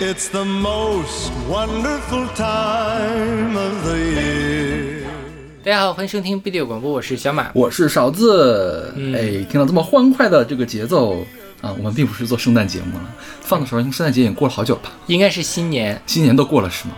It's the most wonderful time of the year. 大家好，欢迎收听 B 六广播，我是小马。我是勺子。嗯哎，听到这么欢快的这个节奏啊，我们并不是做圣诞节目了，放的时候，因为圣诞节已经过了好久吧？应该是新年，新年都过了是吗？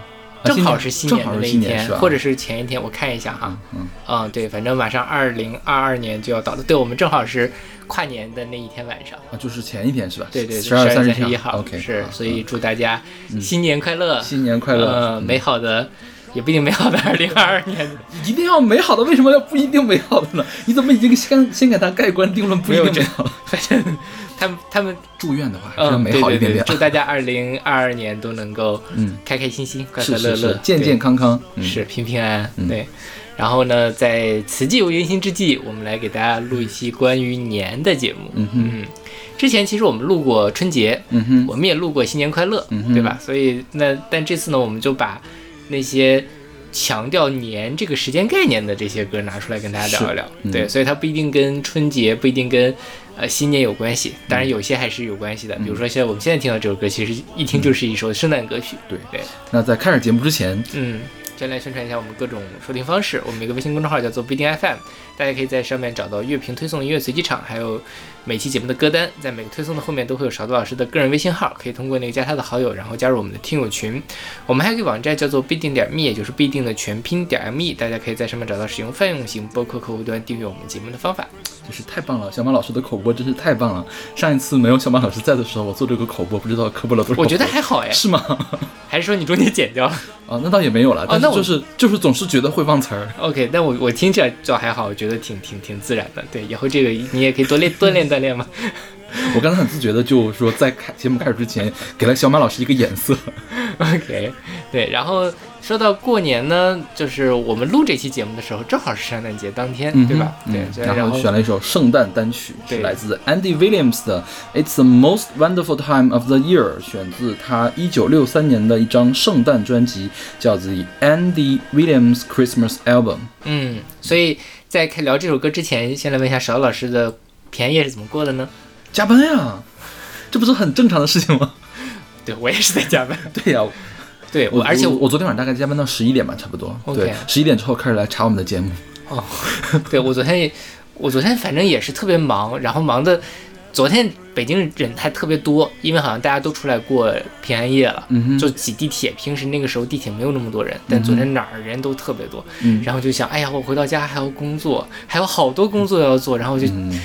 啊正好是新年的那一天？或者是前一天，我看一下哈。嗯，嗯，对，反正马上二零二二年就要到了，对我们正好是跨年的那一天晚上。啊，就是前一天是吧？对对，十二月三十十一号 OK，是，所以祝大家新年快乐，新年快乐呃，嗯美好的，也不一定美好的 二零二二年，一定要美好的，为什么要不一定美好的呢？你怎么已经先先给他盖棺定论不一定美好？反正他们他们祝愿的话嗯，美好一点点。祝大家二零二二年都能够嗯，开开心心、快快乐乐健健康康。嗯是平平安安，嗯对。然后呢，在此际有原心之际，我们来给大家录一期关于年的节目。嗯哼，嗯，之前其实我们录过春节，嗯哼，我们也录过新年快乐，嗯哼对吧？所以那但这次呢，我们就把那些强调年这个时间概念的这些歌拿出来跟大家聊一聊。嗯对，所以它不一定跟春节，不一定跟呃新年有关系，当然有些还是有关系的。比如说，像我们现在听到这首歌，其实一听就是一首圣诞歌曲。对对，那在开始节目之前，嗯，先来宣传一下我们各种收听方式。我们有一个微信公众号叫做不一定 FM，大家可以在上面找到乐评推送、音乐随机场，还有每期节目的歌单。在每个推送的后面都会有勺子老师的个人微信号，可以通过那个加他的好友，然后加入我们的听友群。我们还有一个网站叫做必定点 me，也就是必定的全拼点 me，大家可以在上面找到使用泛用型播客客户端订阅我们节目的方法。真是太棒了！小马老师的口播真是太棒了。上一次没有小马老师在的时候，我做这个口播不知道磕播了多少。我觉得还好哎，是吗？还是说你中间剪掉了啊，那倒也没有了，但是那我就是就是总是觉得会忘词儿。OK，但我我听起来就还好，我觉得挺挺挺自然的。对，以后这个你也可以多练锻炼锻炼嘛。我刚才很自觉的就说，在开节目开始之前，给了小马老师一个眼色。OK，对，然后说到过年呢，就是我们录这期节目的时候，正好是圣诞节当天，嗯对吧？嗯对，然然后选了一首圣诞单曲，是来自 Andy Williams 的《It's the Most Wonderful Time of the Year》，选自他一九六三年的一张圣诞专辑，叫做《Andy Williams Christmas Album》。嗯，所以在开聊这首歌之前，先来问一下邵老师的平安夜是怎么过的呢？加班呀，这不是很正常的事情吗？对我也是在加班，对呀，对我，我而且我昨天晚上大概加班到十一点吧，差不多。对，十一点之后开始来查我们的节目。哦，对我昨天也，我昨天反正也是特别忙，然后忙的，昨天北京人还特别多，因为好像大家都出来过平安夜了。嗯，就挤地铁，平时那个时候地铁没有那么多人，但昨天哪儿人都特别多，嗯然后就想，哎呀，我回到家还要工作，还有好多工作要做，然后就嗯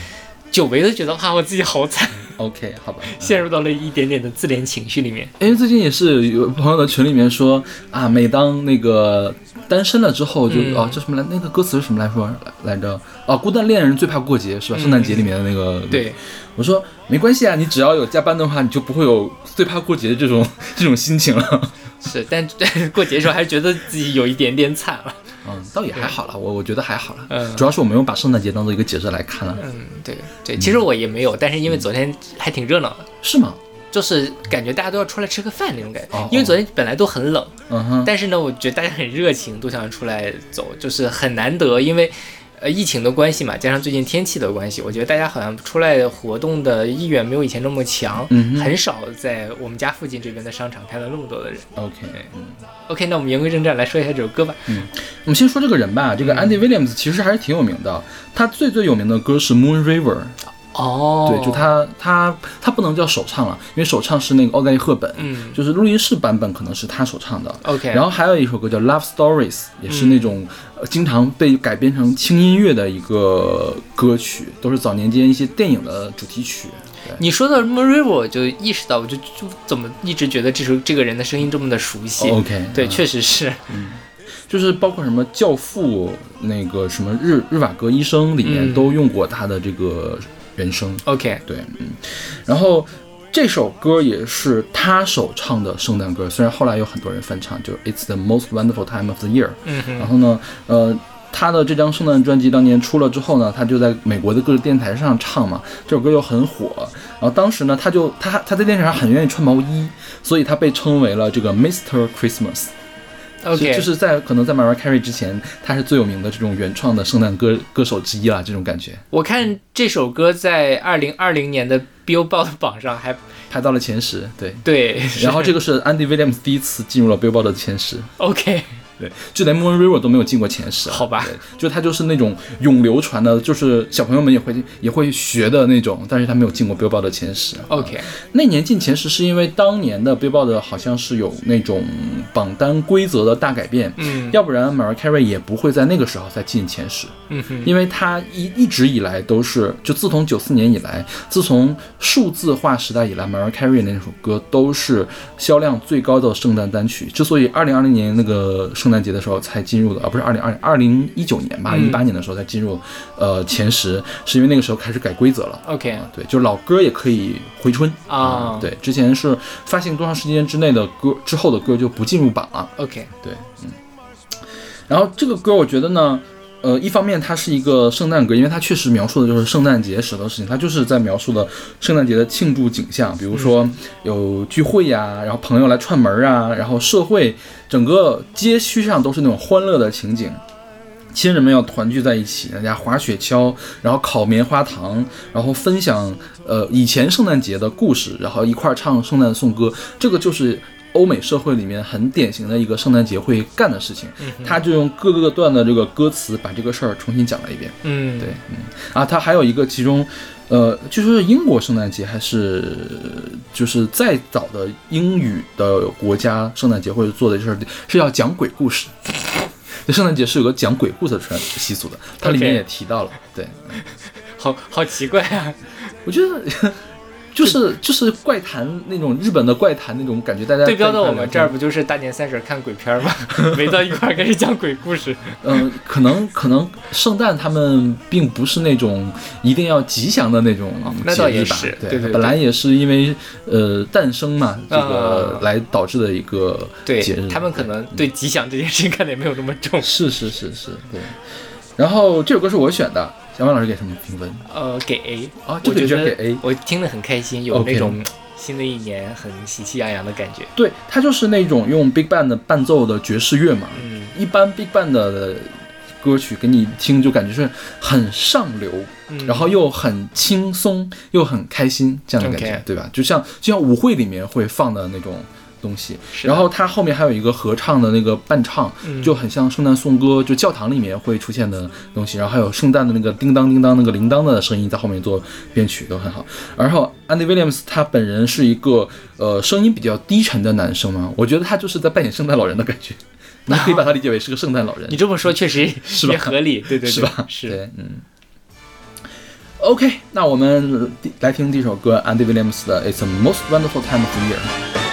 久违的觉得，哇，我自己好惨，，OK，好吧。陷入到了一点点的自怜情绪里面。因为最近也是有朋友的群里面说啊，每当那个单身了之后就，嗯哦，叫什么来？那个歌词是什么来说来着？哦，孤单恋人最怕过节是吧？圣诞节里面的那个。嗯对，我说没关系啊，你只要有加班的话，你就不会有最怕过节的这种 这种心情了。是，但 但是过节的时候还是觉得自己有一点点惨了。嗯，倒也还好了，我我觉得还好了。嗯主要是我没有把圣诞节当做一个节日来看了，嗯，对对，其实我也没有，但是因为昨天还挺热闹的。是吗？就是感觉大家都要出来吃个饭那种感觉，哦因为昨天本来都很冷，嗯哼，但是呢，我觉得大家很热情，都想出来走，就是很难得，因为呃疫情的关系嘛，加上最近天气的关系，我觉得大家好像出来活动的意愿没有以前那么强，嗯很少在我们家附近这边的商场看到那么多的人。OK，嗯。OK，那我们言归正传，来说一下这首歌吧。嗯我们先说这个人吧，这个 Andy Williams 其实还是挺有名的。他最最有名的歌是《Moon River》，哦，对，就他他他不能叫首唱了，因为首唱是那个奥黛丽·赫本，嗯就是录音室版本可能是他首唱的。，OK，然后还有一首歌叫《Love Stories》，也是那种、呃经常被改编成轻音乐的一个歌曲，都是早年间一些电影的主题曲。对，你说到 River，我就意识到，我就就怎么一直觉得这首这个人的声音这么的熟悉。OK，对，嗯确实是。嗯就是包括什么《教父》那个什么日日瓦戈医生里面嗯都用过他的这个人声。OK，对，嗯，然后这首歌也是他首唱的圣诞歌，虽然后来有很多人翻唱，就 It's the most wonderful time of the year。嗯，然后呢，呃，他的这张圣诞专辑当年出了之后呢，他就在美国的各个电台上唱嘛，这首歌又很火。然后当时呢，他就他他在电视上很愿意穿毛衣，所以他被称为了这个 Mr. Christmas。OK 就就是在可能在 Mariah Carey 之前，他是最有名的这种原创的圣诞歌歌手之一啦，这种感觉。我看这首歌在二零二零年的 Billboard 榜上还排到了前十，对。对，然后这个是 Andy Williams 第一次进入了 Billboard 的前十，OK 对，就连 Moon River 都没有进过前十啊，好吧，就它就是那种永流传的，就是小朋友们也会也会学的那种，但是它没有进过 Billboard 的前十。OK 那年进前十是因为当年的 Billboard 好像是有那种榜单规则的大改变，嗯要不然 Mariah Carey 也不会在那个时候再进前十。嗯哼因为他一一直以来都是，就自从九四年以来，自从数字化时代以来，Mariah Carey 那首歌都是销量最高的圣诞单曲。之所以二零二零年那个圣诞节的时候才进入的，而、不是二零二二零一九年吧，嗯一八年的时候才进入呃前十，是因为那个时候开始改规则了。OK 啊，对，就是老歌也可以回春啊对，之前是发行多长时间之内的歌之后的歌就不进入榜了。OK 对，嗯。然后这个歌，我觉得呢，呃，一方面它是一个圣诞歌，因为它确实描述的就是圣诞节时的事情，它就是在描述的圣诞节的庆祝景象，比如说有聚会呀，然后朋友来串门啊，然后社会整个街区上都是那种欢乐的情景。亲人们要团聚在一起，大家滑雪橇，然后烤棉花糖，然后分享呃以前圣诞节的故事，然后一块儿唱圣诞颂歌，这个就是欧美社会里面很典型的一个圣诞节会干的事情。他就用各个段的这个歌词把这个事儿重新讲了一遍。嗯对，嗯啊，他还有一个其中，呃，据说是英国圣诞节还是就是再早的英语的国家圣诞节会做的事儿是要讲鬼故事。就圣诞节是有个讲鬼故事的传习俗的，它里面也提到了。对，好好奇怪啊，我觉得就是就是怪谈那种日本的怪谈那种感觉，大家对标到我们这儿不就是大年三十看鬼片儿吗？围到一块儿开始讲鬼故事。嗯，可能可能圣诞他们并不是那种一定要吉祥的那种哦那倒节日吧也是对对对对本来也是因为呃诞生嘛，这个啊来导致的一个对节日。他们可能对吉祥这件事情看的也没有那么重。是是是是，对。然后这首歌是我选的，小马老师给什么评分？呃，给 A 啊这个我觉得就给 A 我听得很开心，有那种新的一年很喜气洋洋的感觉。对，它就是那种用 Big Band 的伴奏的爵士乐嘛。嗯一般 Big Band 的歌曲给你听就感觉是很上流，嗯然后又很轻松，又很开心这样的感觉对吧？就像就像舞会里面会放的那种东西。然后它后面还有一个合唱的那个伴唱，嗯就很像圣诞颂歌，就教堂里面会出现的东西。然后还有圣诞的那个叮当叮当那个铃铛的声音在后面做编曲都很好。然后 Andy Williams 他本人是一个呃声音比较低沉的男生嘛，我觉得他就是在扮演圣诞老人的感觉。那可以把他理解为是个圣诞老人你，这么说确实也合理，对对对，是吧？是。对，嗯。OK，那我们来听这首歌，Andy Williams 的《It's the Most Wonderful Time of the Year》。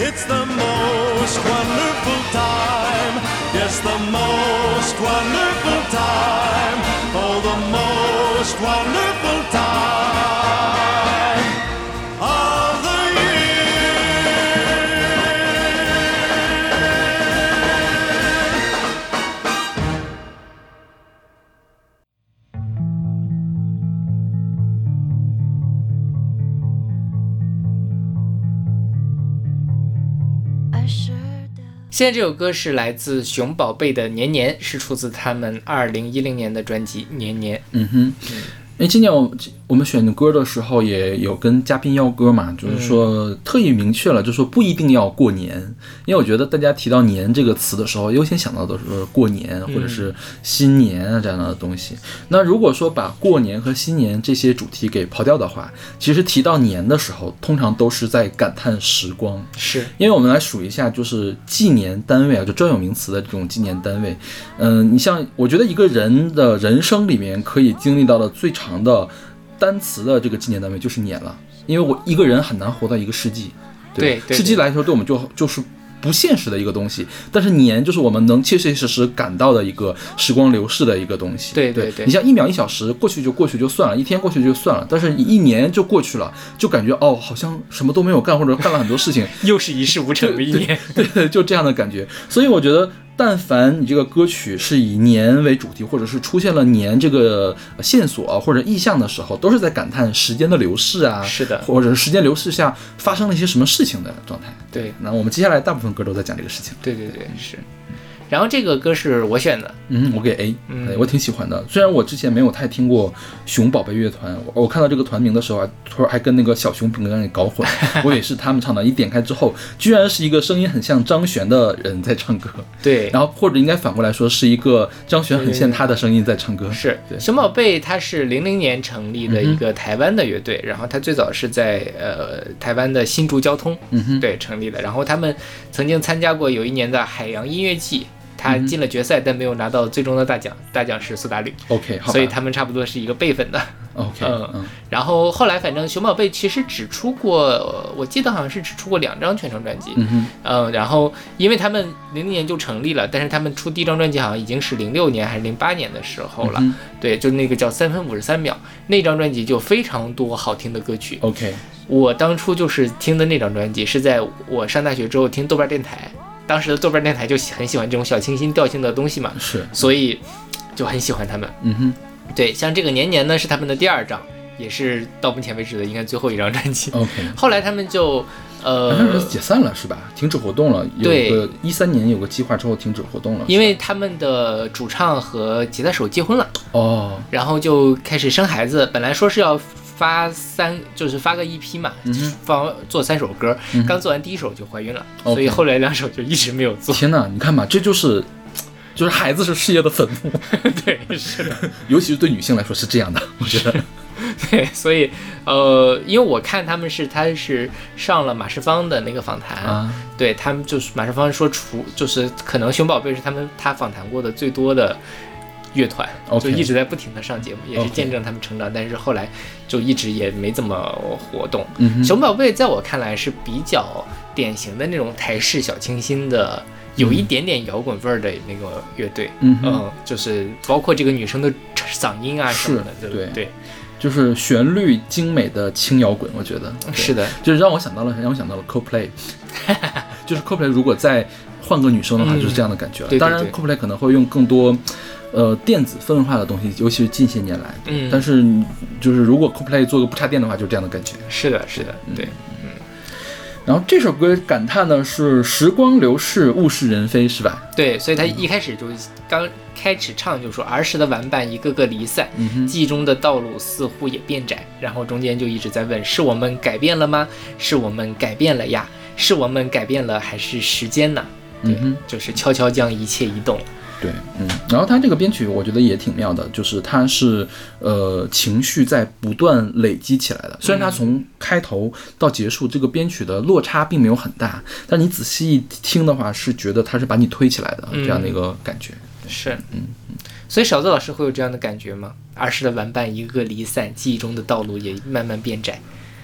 It's the most wonderful time. Yes, the most wonderful time. Oh, the most wonderful time 现在这首歌是来自熊宝贝的《年年》，是出自他们二零一零年的专辑《年年》。嗯哼，为今年我我们选歌的时候也有跟嘉宾要歌嘛，就是说特意明确了，就说不一定要过年，因为我觉得大家提到“年”这个词的时候，优先想到的是过年或者是新年啊这样的东西。那如果说把过年和新年这些主题给刨掉的话，其实提到年的时候，通常都是在感叹时光。是，因为我们来数一下，就是纪年单位啊，就专有名词的这种纪年单位。嗯，你像我觉得一个人的人生里面可以经历到的最长的单词的这个纪念单位就是年了，因为我一个人很难活到一个世纪，对对世纪来说对我们就就是。不现实的一个东西，但是年就是我们能切切实实感到的一个时光流逝的一个东西。对对你像一秒一小时过去就过去就算了，一天过去就算了，但是你一年就过去了，就感觉哦，好像什么都没有干，或者干了很多事情，又是一事无成的一年。对对，就这样的感觉。所以我觉得，但凡你这个歌曲是以年为主题，或者是出现了年这个线索啊或者意象的时候，都是在感叹时间的流逝啊，是的或者是时间流逝下发生了一些什么事情的状态。对那我们接下来大部分歌都在讲这个事情。对对对，是。然后这个歌是我选的，嗯，我给 A，嗯哎我挺喜欢的。虽然我之前没有太听过熊宝贝乐团，我我看到这个团名的时候啊，突然还跟那个小熊饼干给搞混，我以为是他们唱的。一点开之后，居然是一个声音很像张悬的人在唱歌，对，然后或者应该反过来说，是一个张悬很像他的声音在唱歌。是对熊宝贝，他是零零年成立的一个台湾的乐队，然后他最早是在呃台湾的新竹交通，嗯哼，对成立的，然后他们曾经参加过有一年的海洋音乐季。他进了决赛，但没有拿到最终的大奖，大奖是苏打绿，OK，所以他们差不多是一个辈分的。OK，嗯嗯然后后来，反正熊宝贝其实只出过，呃我记得好像是只出过两张全程专辑。嗯哼，嗯，然后因为他们零零年就成立了，但是他们出第一张专辑好像已经是零六年还是零八年的时候了。嗯对，就那个叫三分五十三秒那张专辑就非常多好听的歌曲。OK，我当初就是听的那张专辑，是在我上大学之后听豆瓣电台，当时的豆瓣电台就很喜欢这种小清新调性的东西嘛，是，所以就很喜欢他们。嗯哼对，像这个年年呢是他们的第二张，也是到目前为止的应该最后一张专辑。，OK。后来他们就呃，解散了是吧？停止活动了，有对个一三年有个计划之后停止活动了。因为他们的主唱和吉他手结婚了，哦，然后就开始生孩子。本来说是要发三，就是发个 EP 嘛，嗯哼放做三首歌，嗯刚做完第一首就怀孕了所以后来两首就一直没有做。天哪，你看吧，这就是。就是孩子是事业的坟墓，对，是的，尤其是对女性来说是这样的。我觉得，对，所以呃，因为我看他们是他是上了马世芳的那个访谈，啊，对他们就是马世芳说除就是可能熊宝贝是他们他访谈过的最多的乐团就一直在不停的上节目，也是见证他们成长。但是后来就一直也没怎么活动。嗯，熊宝贝在我看来是比较典型的那种台式小清新的，有一点点摇滚味儿的那个乐队。嗯，嗯，就是包括这个女生的嗓音啊什么的，对对对，就是旋律精美的轻摇滚，我觉得是的，就是让我想到了，让我想到了 CoPlay，就是 CoPlay 如果再换个女生的话，嗯就是这样的感觉了。对对当然对，CoPlay 可能会用更多。呃，电子氛围化的东西，尤其是近些年来，嗯但是就是如果 CoPlay 做个不插电的话，就这样的感觉。是的，是的，对，嗯然后这首歌感叹的是时光流逝，物是人非，是吧？对，所以他一开始就刚开始唱就说儿时的玩伴一个个离散，嗯，记忆中的道路似乎也变窄，然后中间就一直在问：是我们改变了吗？是我们改变了呀？是我们改变了，还是时间呢？对嗯哼，就是悄悄将一切移动。对，嗯，然后他这个编曲我觉得也挺妙的，就是他是呃情绪在不断累积起来的。虽然他从开头到结束这个编曲的落差并没有很大，但你仔细一听的话，是觉得他是把你推起来的这样的一个感觉。是，嗯，所以勺子老师会有这样的感觉吗？儿时的玩伴一个个离散，记忆中的道路也慢慢变窄。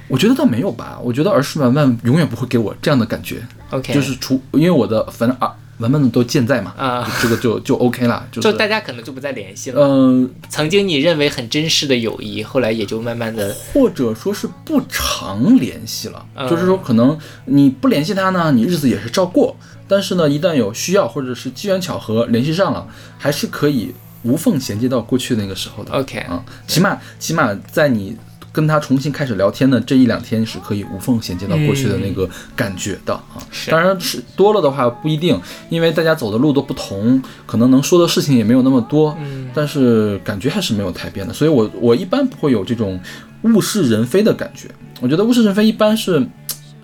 我觉得倒没有吧，我觉得儿时玩伴永远不会给我这样的感觉，OK，就是除因为我的反正啊玩伴们都健在嘛，啊这个就就 OK 了，就是就大家可能就不再联系了。嗯、曾经你认为很珍视的友谊，后来也就慢慢的，或者说是不常联系了，嗯就是说可能你不联系他呢，你日子也是照过，但是呢，一旦有需要或者是机缘巧合联系上了，还是可以无缝衔接到过去那个时候的。OK 啊，起码起码在你跟他重新开始聊天的这一两天，是可以无缝衔接到过去的那个感觉的啊。是当然是多了的话不一定，因为大家走的路都不同，可能能说的事情也没有那么多，嗯但是感觉还是没有太变的。所以我我一般不会有这种物是人非的感觉。我觉得物是人非一般是。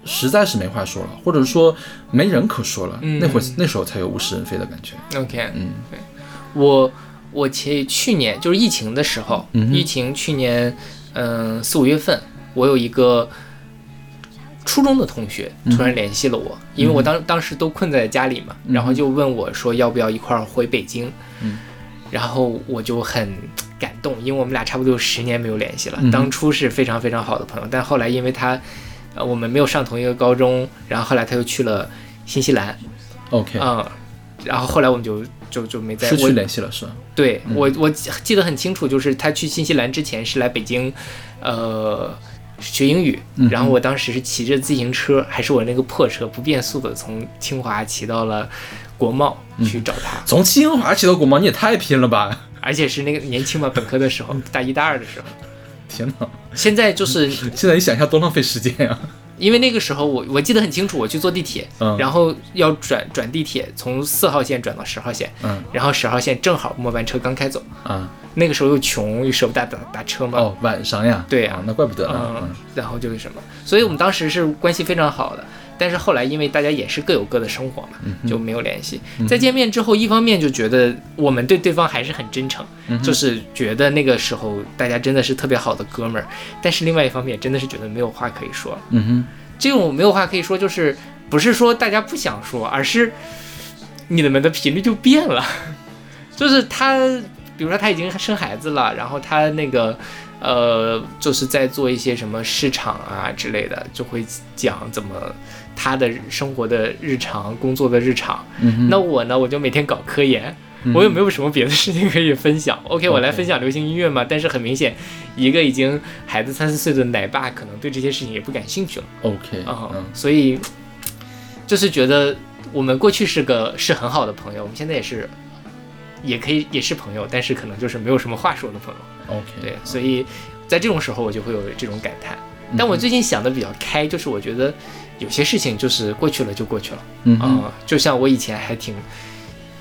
实在是没话说了，或者说没人可说了，嗯那会那时候才有物是人非的感觉。OK，嗯，对，我我前去年就是疫情的时候，嗯疫情去年嗯四五月份，我有一个初中的同学突然联系了我，因为我当当时都困在家里嘛，然后就问我说要不要一块儿回北京，嗯。然后我就很感动，因为我们俩差不多有十年没有联系了，嗯。当初是非常非常好的朋友，但后来因为他呃我们没有上同一个高中，然后后来他又去了新西兰，OK，、嗯，然后后来我们就就就没再失去联系了是吧？对我我记得很清楚，就是他去新西兰之前是来北京，呃，学英语，然后我当时是骑着自行车，还是我那个破车，不变速的从清华骑到了国贸嗯去找他，从清华骑到国贸，你也太拼了吧！而且是那个年轻嘛，本科的时候，大一大二的时候。天哪，现在就是现在你想一下多浪费时间呀、因为那个时候我我记得很清楚，我去坐地铁，嗯。然后要转转地铁，从四号线转到十号线，嗯。然后十号线正好末班车刚开走，啊，那个时候又穷又舍不得打打车嘛，哦，晚上呀，对呀。啊，那怪不得呢。嗯嗯，然后就是什么，所以我们当时是关系非常好的，但是后来因为大家也是各有各的生活嘛，嗯就没有联系。再见面之后，一方面就觉得我们对对方还是很真诚，嗯就是觉得那个时候大家真的是特别好的哥们儿，但是另外一方面真的是觉得没有话可以说。嗯哼，这种没有话可以说，就是不是说大家不想说，而是你们的频率就变了。就是他，比如说他已经生孩子了，然后他那个呃，就是在做一些什么市场啊之类的，就会讲怎么他的生活的日常、工作的日常。嗯，那我呢，我就每天搞科研。我又没有什么别的事情可以分享？OK，我来分享流行音乐嘛。但是很明显，一个已经孩子三四岁的奶爸，可能对这些事情也不感兴趣了。OK，啊、嗯所以就是觉得我们过去是个是很好的朋友，我们现在也是，也可以也是朋友，但是可能就是没有什么话说的朋友。OK，对，所以在这种时候我就会有这种感叹。嗯但我最近想的比较开，就是我觉得有些事情就是过去了就过去了啊、嗯哼，就像我以前还挺。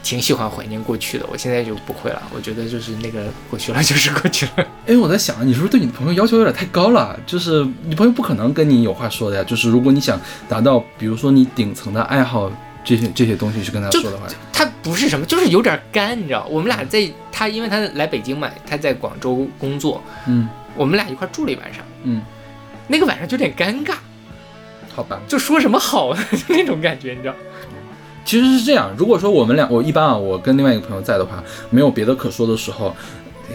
挺喜欢怀念过去的，我现在就不会了。我觉得就是那个过去了就是过去了。哎，我在想，你是不是对你的朋友要求有点太高了？就是你朋友不可能跟你有话说的呀。就是如果你想达到，比如说你顶层的爱好这些这些东西去跟他说的话，他不是什么，就是有点干，你知道？我们俩在他，因为他来北京嘛，他在广州工作，嗯我们俩一块住了一晚上。嗯，那个晚上就有点尴尬，好吧。就说什么好呢，就那种感觉，你知道？其实是这样，如果说我们俩，我一般啊，我跟另外一个朋友在的话，没有别的可说的时候，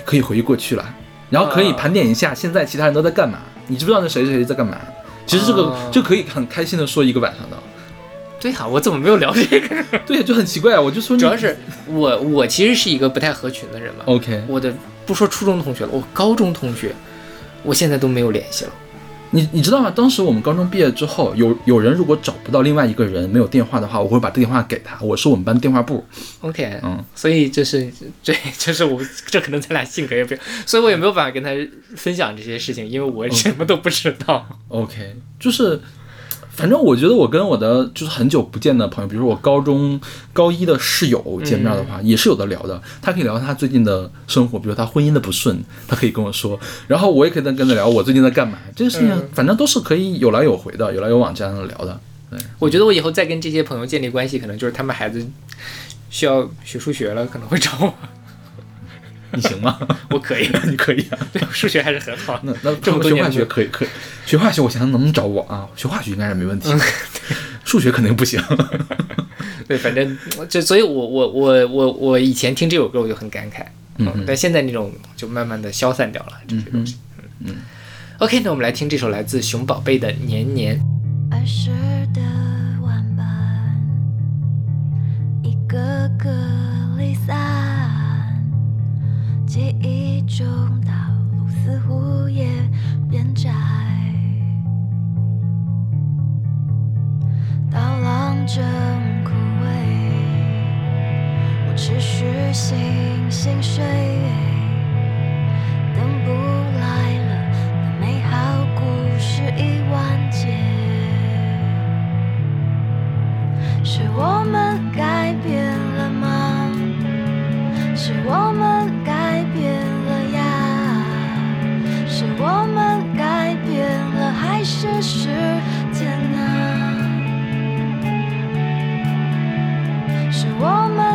可以回忆过去了，然后可以啊盘点一下现在其他人都在干嘛，你知不知道那谁谁谁在干嘛？其实这个啊就可以很开心的说一个晚上的。对呀、我怎么没有聊这个？对，就很奇怪啊，我就说你主要是我，我其实是一个不太合群的人嘛。OK，我的不说初中同学了，我高中同学，我现在都没有联系了。你你知道吗？当时我们高中毕业之后，有有人如果找不到另外一个人没有电话的话，我会把电话给他，我是我们班电话部。OK，嗯，所以就是这就是我这可能咱俩性格也不一样，所以我也没有办法跟他分享这些事情，因为我什么都不知道。OK，就是，反正我觉得我跟我的就是很久不见的朋友，比如说我高中高一的室友见面的话，也是有的聊的。他可以聊他最近的生活，比如他婚姻的不顺，他可以跟我说，然后我也可以跟跟他聊我最近在干嘛。这个事情嗯反正都是可以有来有回的，有来有往这样聊的。对我觉得我以后再跟这些朋友建立关系，可能就是他们孩子需要学数学了，可能会找我。你行吗？我可以，你可以啊。对数学还是很好。那那这么多年学化学可以可以，学化学我想想能不能找我啊？学化学应该是没问题，数学肯定不行。对，反正就所以我，我我我我以前听这首歌我就很感慨，嗯但现在那种就慢慢的消散掉了这些东西。嗯 OK，那我们来听这首来自熊宝贝的《年年》。儿时的玩伴，一个个记忆中道路似乎也变窄，刀郎正枯萎，我持续醒醒睡，等不来了，那美好故事已完结。是我们改变了？是我们改变了呀？是我们改变了，还是时间啊？是我们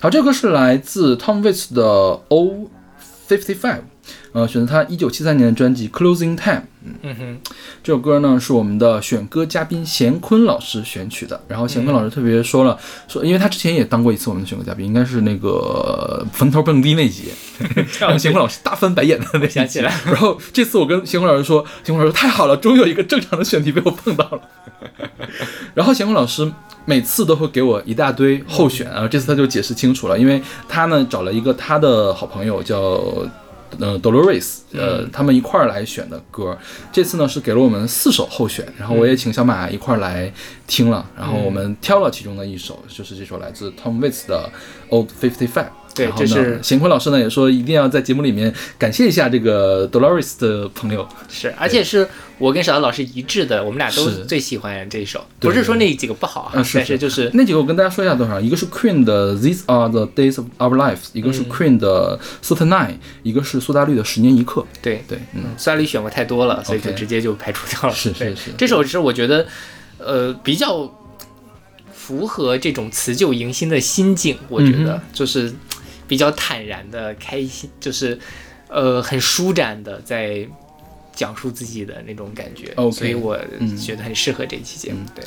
好，这个歌是来自 Tom Waits 的 O Fifty Five。呃，选择他一九七三年的专辑《Closing Time》。嗯哼，这首歌呢是我们的选歌嘉宾贤坤老师选取的，然后贤坤老师特别说了，说因为他之前也当过一次我们的选歌嘉宾，应该是那个坟头蹦迪那集，让贤坤老师大翻白眼的那想起来然后这次我跟贤坤老师说，贤坤老师说太好了，终于有一个正常的选题被我碰到了。然后贤坤老师每次都会给我一大堆候选，然后这次他就解释清楚了，因为他呢找了一个他的好朋友叫。呃，Dolores，呃，他们一块儿来选的歌，这次呢是给了我们四首候选，然后我也请小马一块儿来听了，然后我们挑了其中的一首，就是这首来自 Tom Waits 的 Old Fifty Five。对这是邢坤老师呢也说一定要在节目里面感谢一下这个 Dolores 的朋友，是，而且是我跟小姚老师一致的，我们俩都是。最喜欢这一首，不是说那几个不好但是就是那几个我跟大家说一下多少，一个是 Queen 的 These Are the Days of Our Lives，一个是 Queen 的 Certain Nine，一个是苏打绿的十年一刻。对对，嗯，苏打绿选过太多了，所以就直接就排除掉了。是是是。这首是我觉得，呃，比较符合这种辞旧迎新的心境。我觉得、嗯就是比较坦然的、开心，就是呃很舒展的在讲述自己的那种感觉。OK 所以我嗯觉得很适合这一期节目。对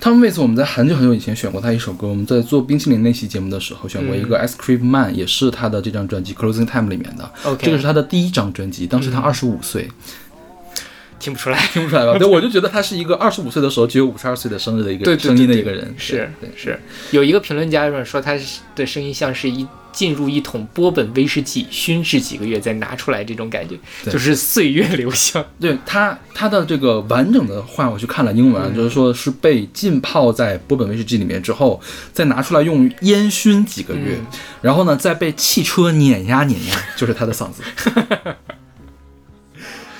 ，Tom Waits 我们在很久很久以前选过他一首歌，我们在做冰淇淋那期节目的时候选过一个 Ice Cream Man，、也是他的这张专辑 Closing Time 里面的。这个是他的第一张专辑，当时他二十五岁，听不出来。听不出来吧？对，我就觉得他是一个二十五岁的时候只有五十二岁的生日的一个声音的一个人。是对，是，有一个评论家说他的声音像是一进入一桶波本威士忌，熏制几个月再拿出来，这种感觉对就是岁月留香。对它它的这个完整的话我去看了英文就是说是被浸泡在波本威士忌里面之后，再拿出来用烟熏几个月，嗯然后呢再被汽车碾压碾压，就是他的嗓子。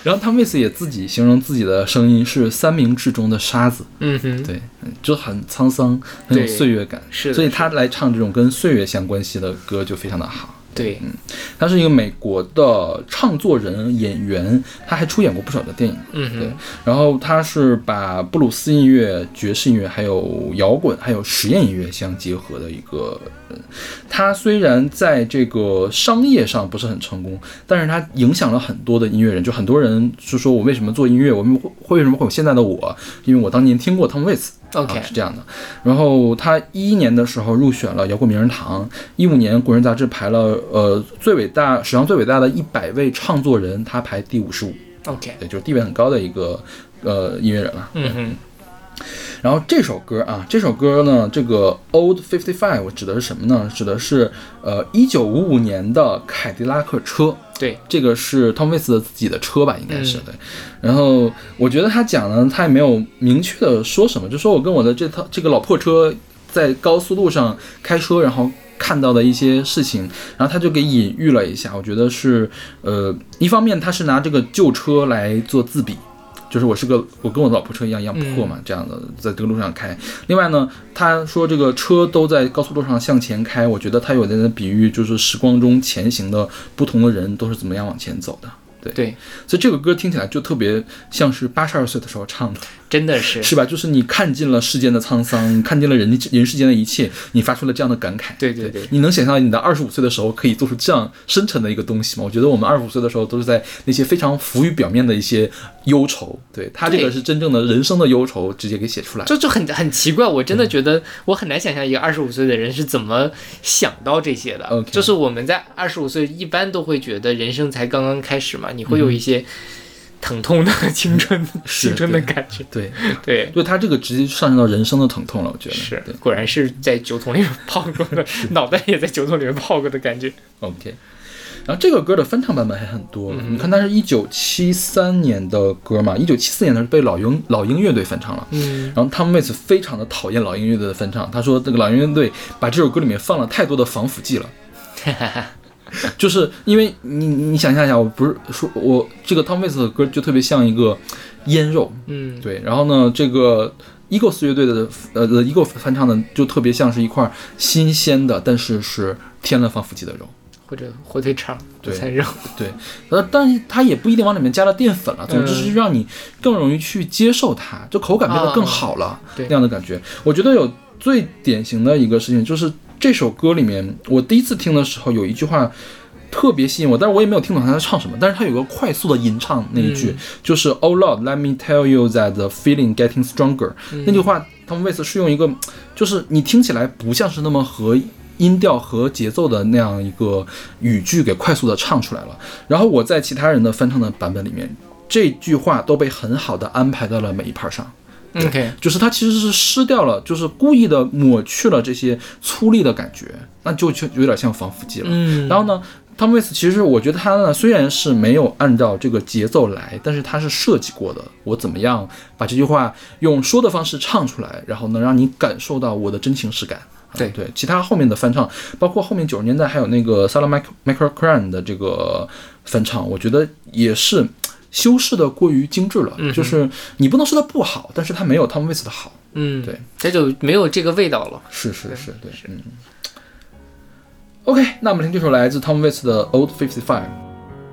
然后汤米斯也自己形容自己的声音是三明治中的沙子，嗯哼，对，嗯就很沧桑，很有岁月感，是所以他来唱这种跟岁月相关系的歌就非常的好。对，嗯他是一个美国的唱作人、演员，他还出演过不少的电影。嗯哼，然后他是把布鲁斯音乐、爵士音乐、还有摇滚、还有实验音乐相结合的一个人。他虽然在这个商业上不是很成功，但是他影响了很多的音乐人。就很多人是说我为什么做音乐，我们会会为什么会有现在的我？因为我当年听过 Tom Waits。OK 啊，是这样的。然后他一一年的时候入选了摇滚名人堂，一五年《国人》杂志排了呃最伟大史上最伟大的一百位唱作人，他排第五十五，OK，对，就是地位很高的一个呃音乐人了。嗯哼，然后这首歌啊，这首歌呢，这个 Old Fifty Five 指的是什么呢？指的是呃一九五五年的凯迪拉克车。对，这个是 Tom Waits 的自己的车吧，应该是、嗯对。然后我觉得他讲呢，他也没有明确的说什么，就说我跟我的这套这个老破车在高速路上开车，然后看到的一些事情，然后他就给隐喻了一下。我觉得是呃，一方面他是拿这个旧车来做自比。就是我是个，我跟我的老婆车一样一样破嘛，这样的在这个路上开。另外呢，他说这个车都在高速路上向前开，我觉得他有在那比喻，就是时光中前行的不同的人都是怎么样往前走的。对，对，所以这个歌听起来就特别像是八十二岁的时候唱的，真的是，是吧？就是你看尽了世间的沧桑，你看尽了人人世间的一切，你发出了这样的感慨。对对对你能想象你的二十五岁的时候可以做出这样深沉的一个东西吗？我觉得我们二十五岁的时候都是在那些非常浮于表面的一些忧愁，对他这个是真正的人生的忧愁，直接给写出来。就就很很奇怪，我嗯真的觉得我很难想象一个二十五岁的人是怎么想到这些的。OK 就是我们在二十五岁一般都会觉得人生才刚刚开始嘛，你会有一些疼痛的青春、青春的感觉。对，对，就他这个直接上升到人生的疼痛了，我觉得是，果然是在酒桶里面泡过的，脑袋也在酒桶里面泡过的感觉。OK。然后这个歌的翻唱版本还很多，嗯你看它是一九七三年的歌嘛，一九七四年的时候被老鹰老鹰乐队翻唱了。嗯，然后汤姆·威斯非常的讨厌老鹰乐队的翻唱，他说这个老鹰乐队把这首歌里面放了太多的防腐剂了，就是因为你你想象一下，我不是说我这个汤姆·威斯的歌就特别像一个腌肉，嗯，对，然后呢这个 Eagles 乐队的呃的 Eagles 翻唱的就特别像是一块新鲜的，但是是添了防腐剂的肉。或者火腿肠、午对餐肉。对，呃，但是它也不一定往里面加了淀粉了，总之是让你更容易去接受它，就口感变得更好了，对那样的感觉。我觉得有最典型的一个事情就是这首歌里面，我第一次听的时候有一句话特别吸引我，但是我也没有听懂他在唱什么。但是他有个快速的吟唱那一句，嗯就是 Oh Lord, let me tell you that the feeling getting stronger、那句话，他们为此是用一个，就是你听起来不像是那么合音调和节奏的那样一个语句给快速的唱出来了。然后我在其他人的翻唱的版本里面，这句话都被很好的安排到了每一 part 上。OK，就是它其实是失掉了，就是故意的抹去了这些粗粝的感觉，那就就有点像防腐剂了。嗯然后呢，Tom Waits 其实我觉得他呢虽然是没有按照这个节奏来，但是他是设计过的，我怎么样把这句话用说的方式唱出来，然后能让你感受到我的真情实感。啊对对，其他后面的翻唱，包括后面九十年代还有那个 Sarah Michael Michael Cran 的这个翻唱，我觉得也是修饰的过于精致了。嗯就是你不能说它不好，但是它没有 Tom Waits 的好。嗯，对，这就没有这个味道了。是是是，对，嗯。OK，那我们听这首来自 Tom Waits 的 Old Fifty Five。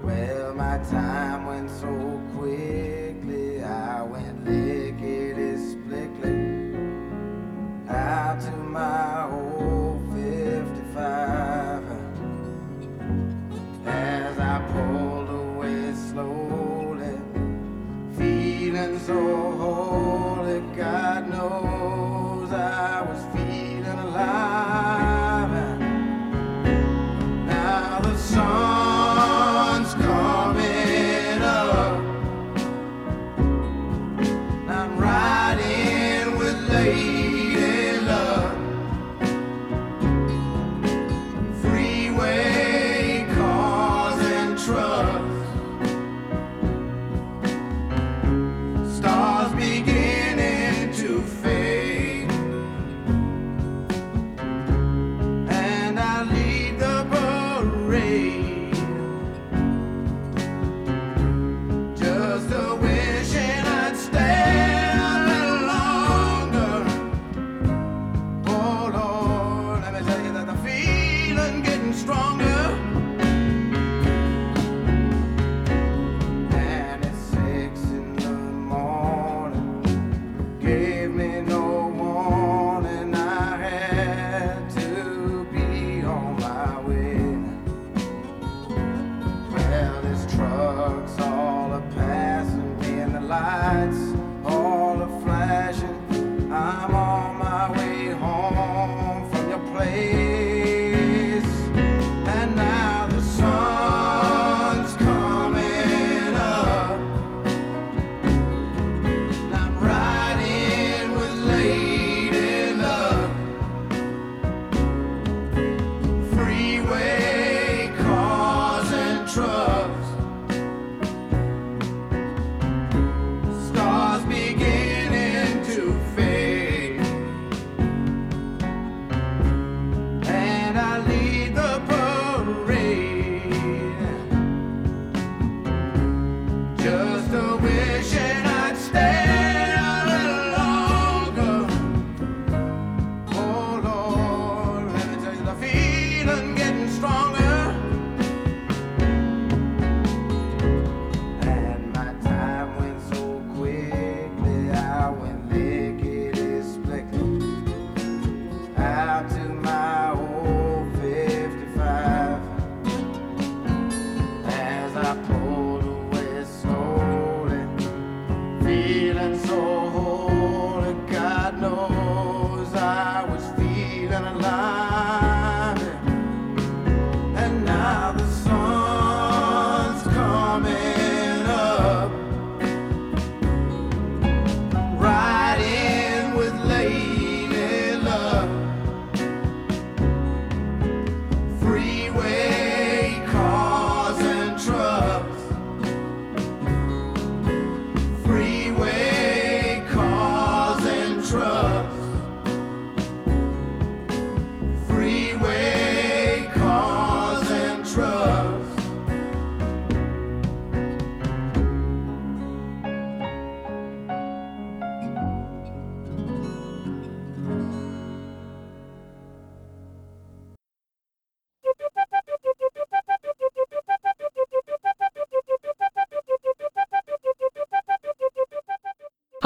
Well, my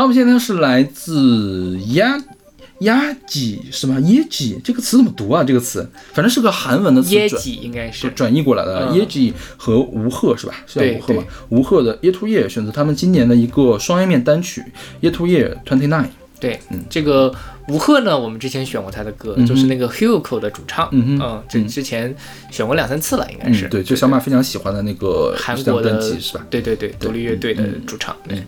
我们现在是来自 Ya 压吉是吗？耶吉这个词怎么读啊？这个词反正是个韩文的词转耶吉应该是转译过来的。嗯耶吉和吴赫是吧？是叫吴赫吗？吴赫的《Year to Year》选择他们今年的一个双 A 面单曲《Year to Year Twenty Nine》。对，嗯这个吴赫呢，我们之前选过他的歌，嗯就是那个 Hugo 的主唱，嗯嗯这之前选过两三次了，应该是。嗯，对，就小马非常喜欢的那个韩国的是吧？对对对，独立乐队的主唱。对，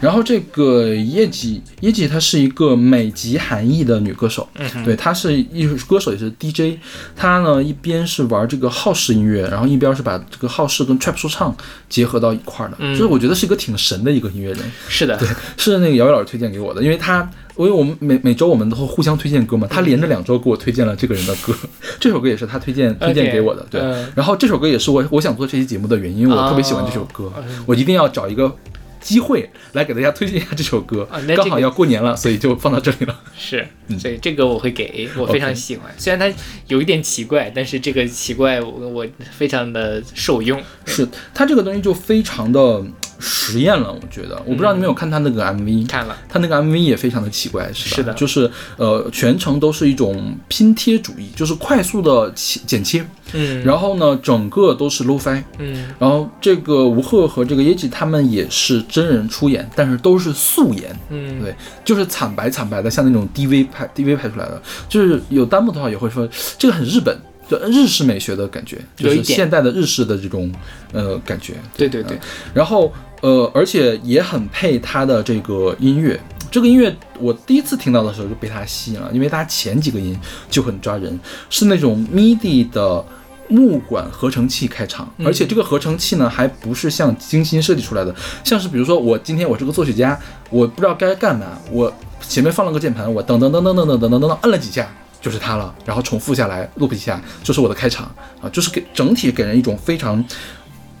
然后这个叶吉叶吉她是一个美籍韩裔的女歌手，嗯对，她是艺术歌手也是 DJ，她呢一边是玩这个浩式音乐，然后一边是把这个浩式跟 trap 说唱结合到一块儿的，嗯。就是我觉得是一个挺神的一个音乐人，是的，对是那个姚姚老师推荐给我的，因为他。因为我们每每周我们都会互相推荐歌嘛，他连着两周给我推荐了这个人的歌，这首歌也是他推荐推荐给我的，对。嗯然后这首歌也是我我想做这期节目的原因，我特别喜欢这首歌，我一定要找一个机会来给大家推荐一下这首歌。刚好要过年了，所以就放到这里了。是，嗯所以这个我会给我非常喜欢。虽然它有一点奇怪，但是这个奇怪我我非常的受用。是它这个东西就非常的实验了，我觉得。我不知道你们有看他那个 MV，、看了，他那个 MV 也非常的奇怪，是吧？是的。就是呃，全程都是一种拼贴主义，就是快速的切剪切，嗯，然后呢，整个都是 low fi，嗯。然后这个吴赫和这个耶吉他们也是真人出演，但是都是素颜，嗯，对，就是惨白惨白的，像那种 DV 拍 DV 拍出来的，就是有弹幕的话也会说这个很日本，就日式美学的感觉，就是现代的日式的这种呃感觉。对对对，然后呃，而且也很配他的这个音乐。这个音乐我第一次听到的时候就被他吸引了，因为他前几个音就很抓人，是那种 MIDI 的木管合成器开场，而且这个合成器呢还不是像精心设计出来的，像是比如说我今天我是个作曲家，我不知道该干嘛，我前面放了个键盘，我噔噔噔噔噔噔噔噔噔摁了几下。就是它了，然后重复下来，loop 一下，就是我的开场啊，就是给整体给人一种非常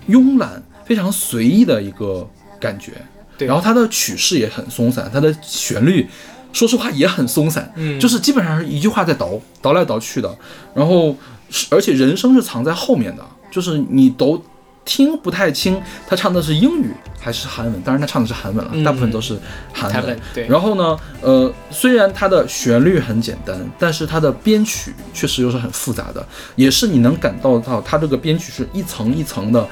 慵懒、非常随意的一个感觉。对然后它的曲式也很松散，它的旋律，说实话也很松散，嗯就是基本上是一句话在倒倒来倒去的。然后是，而且人声是藏在后面的，就是你都听不太清他唱的是英语还是韩文，当然他唱的是韩文了，嗯大部分都是韩文。对，然后呢，呃，虽然它的旋律很简单，但是它的编曲确实又是很复杂的，也是你能感到到它这个编曲是一层一层的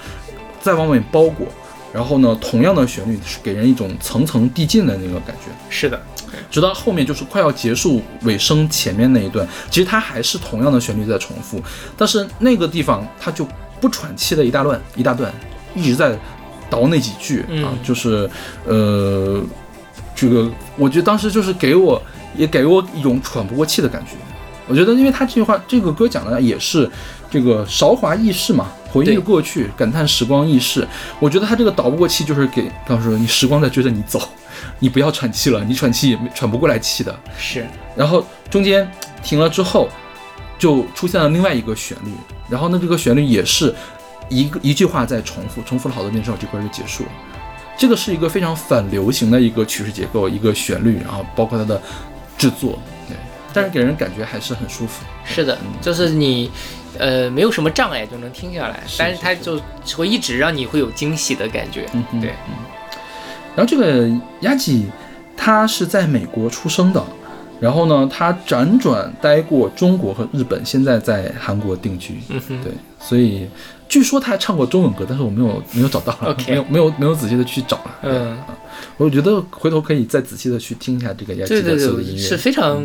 再往外面包裹。然后呢，同样的旋律是给人一种层层递进的那个感觉，是的，直到后面就是快要结束尾声前面那一段，其实它还是同样的旋律在重复，但是那个地方它就不喘气的一大乱一大段，一直在倒那几句啊嗯，就是呃，这个我觉得当时就是给我也给我一种喘不过气的感觉。我觉得，因为他这句话，这个歌讲的也是这个韶华易逝嘛，回忆过去，感叹时光易逝。我觉得他这个倒不过气，就是给告诉你时光在追着你走，你不要喘气了，你喘气也没喘不过来气的。是，然后中间停了之后，就出现了另外一个旋律，然后呢，这个旋律也是一个一句话在重复，重复了好多遍之后，这歌就结束了。这个是一个非常反流行的一个曲式结构，一个旋律，然后包括它的制作，对，但是给人感觉还是很舒服。是的，就是你，呃，没有什么障碍就能听下来，但是是它就会一直让你会有惊喜的感觉。嗯哼对，然后这个亚吉，他是在美国出生的，然后呢，他辗转待过中国和日本，现在在韩国定居。嗯哼，对，所以据说他还唱过中文歌，但是我没有没有找到 OK 没有没有没有仔细的去找了。嗯，我觉得回头可以再仔细的去听一下这个亚吉对对对，的所有的音乐。是非常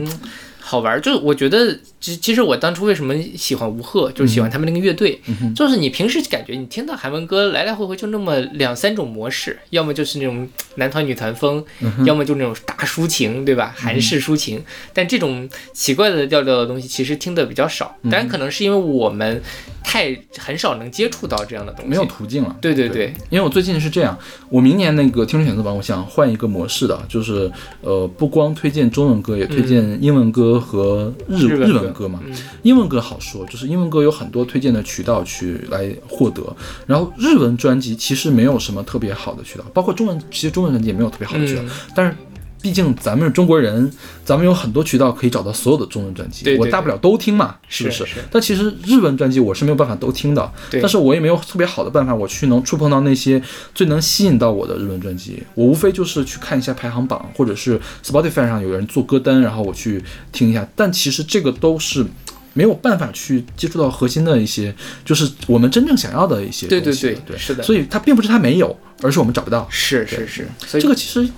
好玩儿。就是我觉得，其其实我当初为什么喜欢吴赫，就是喜欢他们那个乐队，哼就是你平时感觉你听到韩文歌来来回回就那么两三种模式，要么就是那种男团女团风，要么就那种大抒情，对吧？韩式抒情。但这种奇怪的调调的东西，其实听的比较少。当然，可能是因为我们太很少能接触到这样的东西。没有途径了。对对对，因为我最近是这样，我明年那个听众选择榜，我想换一个模式的，就是呃，不光推荐中文歌，也推荐英文歌和日、日文歌文歌嘛。嗯。英文歌好说，就是英文歌有很多推荐的渠道去来获得，然后日文专辑其实没有什么特别好的渠道，包括中文，其实中文专辑也没有特别好的渠道，嗯。但是毕竟咱们是中国人，咱们有很多渠道可以找到所有的中文专辑，对对我大不了都听嘛，是不是是但其实日文专辑我是没有办法都听的，但是我也没有特别好的办法，我去能触碰到那些最能吸引到我的日文专辑。我无非就是去看一下排行榜，或者是 Spotify 上有人做歌单，然后我去听一下。但其实这个都是。没有办法去接触到核心的一些，就是我们真正想要的一些东西对对对，是的所以它并不是它没有，而是我们找不到。是是是，所以这个其实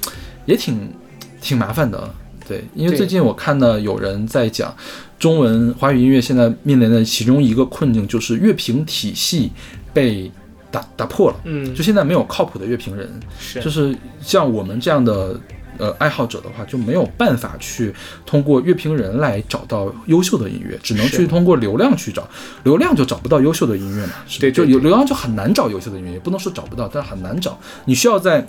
也挺挺麻烦的，对，因为最近我看到有人在讲，中文华语音乐现在面临的其中一个困境就是乐评体系被打打破了，嗯。就现在没有靠谱的乐评人，是。就是像我们这样的。呃，爱好者的话就没有办法去通过乐评人来找到优秀的音乐，只能去通过流量去找，流量就找不到优秀的音乐嘛，是吧对对就有流量就很难找优秀的音乐，也不能说找不到，但很难找，你需要在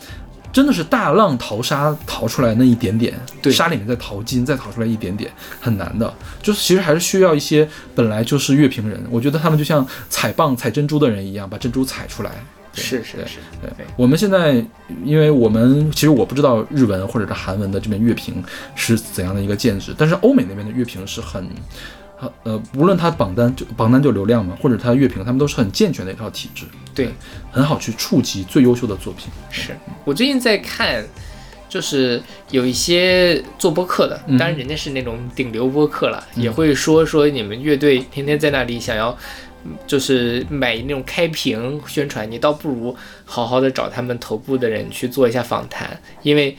真的是大浪淘沙淘出来那一点点，对沙里面再淘金，再淘出来一点点，很难的。就是其实还是需要一些本来就是乐评人，我觉得他们就像采棒采珍珠的人一样，把珍珠采出来。是是是，对对，我们现在，因为我们其实我不知道日文或者是韩文的这边乐评是怎样的一个建制，但是欧美那边的乐评是，很呃，无论它榜单就榜单就流量嘛，或者它乐评，他们都是很健全的一套体制，对，很好去触及最优秀的作品。是。我最近在看，就是有一些做播客的，嗯。当然人家是那种顶流播客了，也会说说你们乐队天天在那里想要。嗯就是买那种开屏宣传，你倒不如好好的找他们头部的人去做一下访谈，因为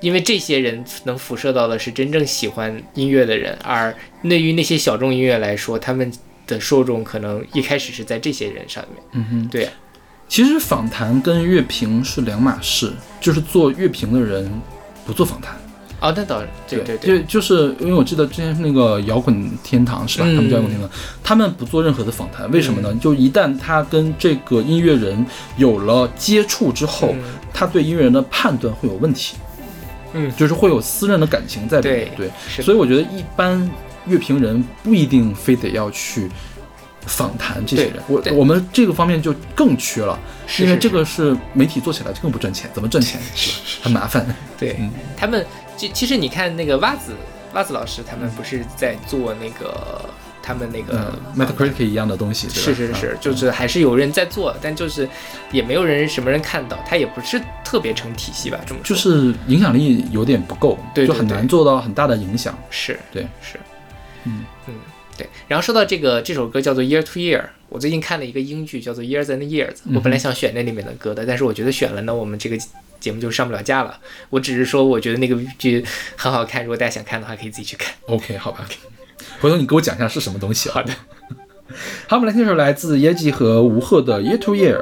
因为这些人能辐射到的是真正喜欢音乐的人，而对于那些小众音乐来说，他们的受众可能一开始是在这些人上面。嗯哼，对，其实访谈跟乐评是两码事，就是做乐评的人不做访谈。哦，那倒是，对对对，就就是因为我记得之前那个摇滚天堂是吧？嗯他们叫摇滚天堂，他们不做任何的访谈，为什么呢？就一旦他跟这个音乐人有了接触之后，嗯他对音乐人的判断会有问题，嗯。就是会有私人的感情在里面。对对，所以我觉得一般乐评人不一定非得要去。访谈这些人，我我们这个方面就更缺了，是是因为这个是。媒体做起来就更不赚钱，怎么赚钱？很麻烦。对、嗯。他们，其其实你看那个袜子袜子老师，他们不是在做那个他们那个、嗯，Metacritic 一样的东西，对是是是，就是还是有人在做，但就是也没有人什么人看到，它也不是特别成体系吧，这么说。就是影响力有点不够，对对就很难做到很大的影响。是对，是，嗯。嗯对。然后说到这个这首歌叫做 Year to Year，我最近看了一个英剧叫做 Years and Years，我本来想选那里面的歌的，但是我觉得选了呢，我们这个节目就上不了架了。我只是说我觉得那个剧很好看，如果大家想看的话，可以自己去看。OK，好吧，回头你给我讲一下是什么东西、啊。好的。好，我们来听这首来自耶吉和吴赫的《Year to Year》。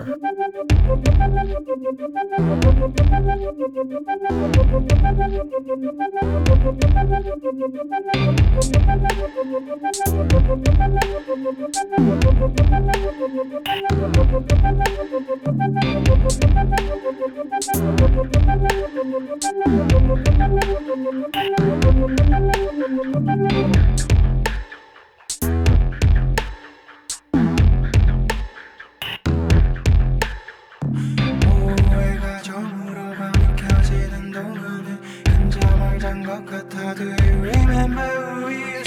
것 같아 Do you remember we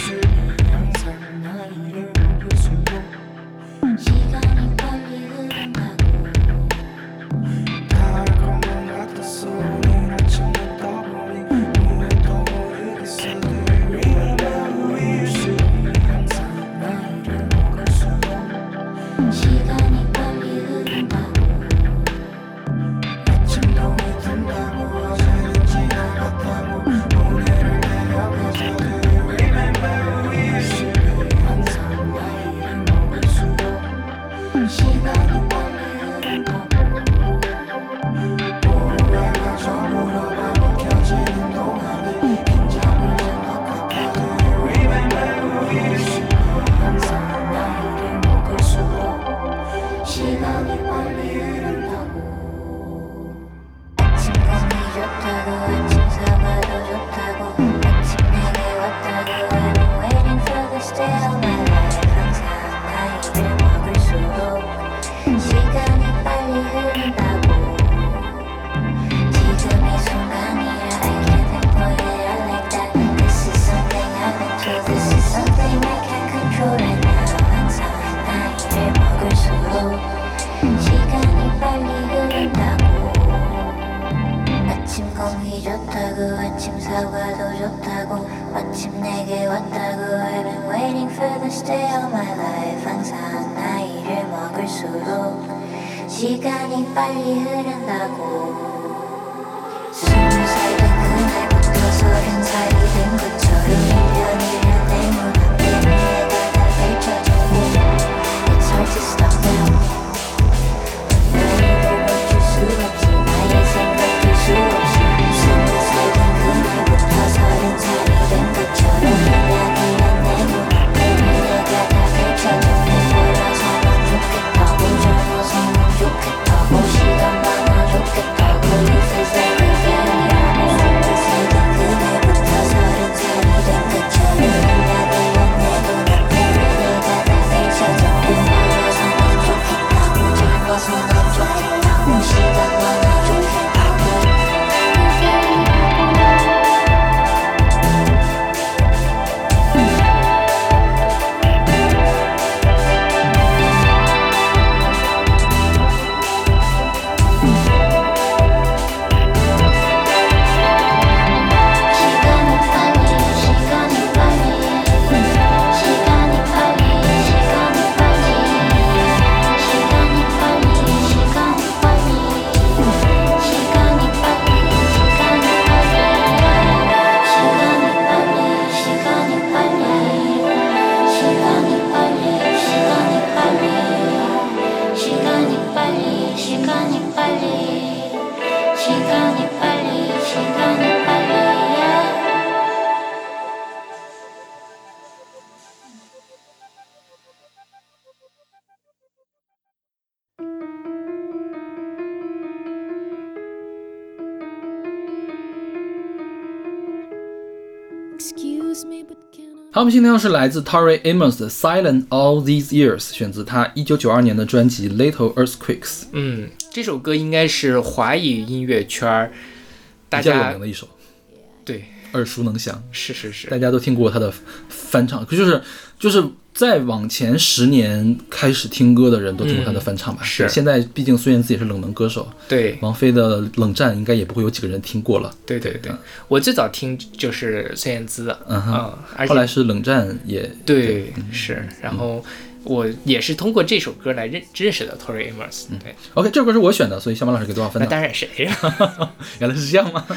好，我们今天是来自 Tori Amos 的《Silent All These Years》，选自他一九九二年的专辑《Little Earthquakes》，嗯，这首歌应该是华语音乐圈儿大比较有家名的一首，对，耳熟能详，是是是。大，家都听过他的翻唱，可就是就是再往前十年开始听歌的人都听过他的翻唱吧？嗯是。现在毕竟孙燕姿也是冷门歌手，对。王菲的《冷战》应该也不会有几个人听过了。对对对，我最早听就是孙燕姿，嗯哼。嗯，后来是《冷战》也对是，然后我也是通过这首歌来认认识的 Tori Amos，对，OK，这首歌是我选的，所以小马老师给多少分呢？那当然谁呀？原来是这样吗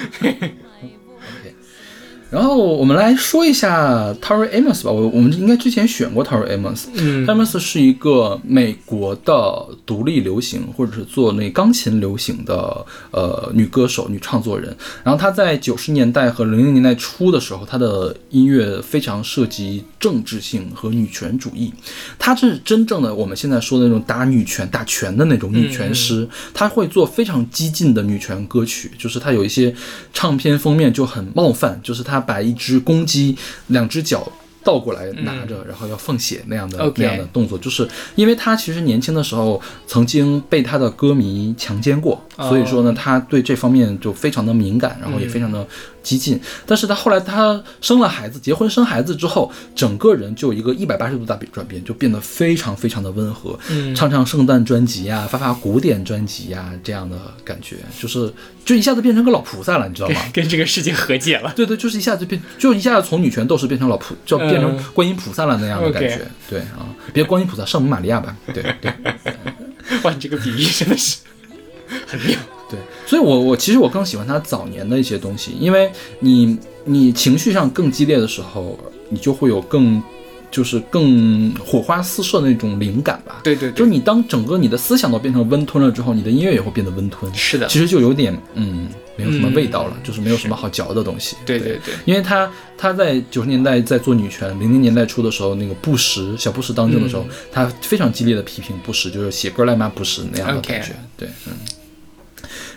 然后我们来说一下 Tori Amos 吧。我我们应该之前选过 Tori Amos。嗯 Amos 是一个美国的独立流行或者是做那钢琴流行的呃女歌手、女创作人。然后她在九十年代和零零年代初的时候，她的音乐非常涉及政治性和女权主义。她是真正的我们现在说的那种打女权、打拳的那种女权师。她会做非常激进的女权歌曲，就是她有一些唱片封面就很冒犯，就是她把一只公鸡两只脚。倒过来拿着，然后要放血那样的那样的动作，就是因为他其实年轻的时候曾经被他的歌迷强奸过，哦所以说呢，他对这方面就非常的敏感，然后也非常的激进。但是他后来他生了孩子，结婚生孩子之后，整个人就一个一百八十度大转变，就变得非常非常的温和，嗯唱唱圣诞专辑呀、发发古典专辑呀、这样的感觉，就是就一下子变成个老菩萨了，你知道吗？跟这个世界和解了。对对，就是一下子变，就一下子从女权斗士变成老菩，就变成嗯观音菩萨了那样的感觉。对啊，别观音菩萨，圣母玛利亚吧。对对 哇，你这个比喻真的是很妙。对，所以我我其实我更喜欢他早年的一些东西，因为你你情绪上更激烈的时候，你就会有更就是更火花四射的那种灵感吧。对对对就是你当整个你的思想都变成温吞了之后，你的音乐也会变得温吞。是的其实就有点嗯，没有什么味道了，就是没有什么好嚼的东西。对对对，因为他他在九十年代在做女权，零零年代初的时候，那个布什小布什当政的时候，嗯他非常激烈的批评布什，就是写歌来骂布什那样的感觉。对，嗯。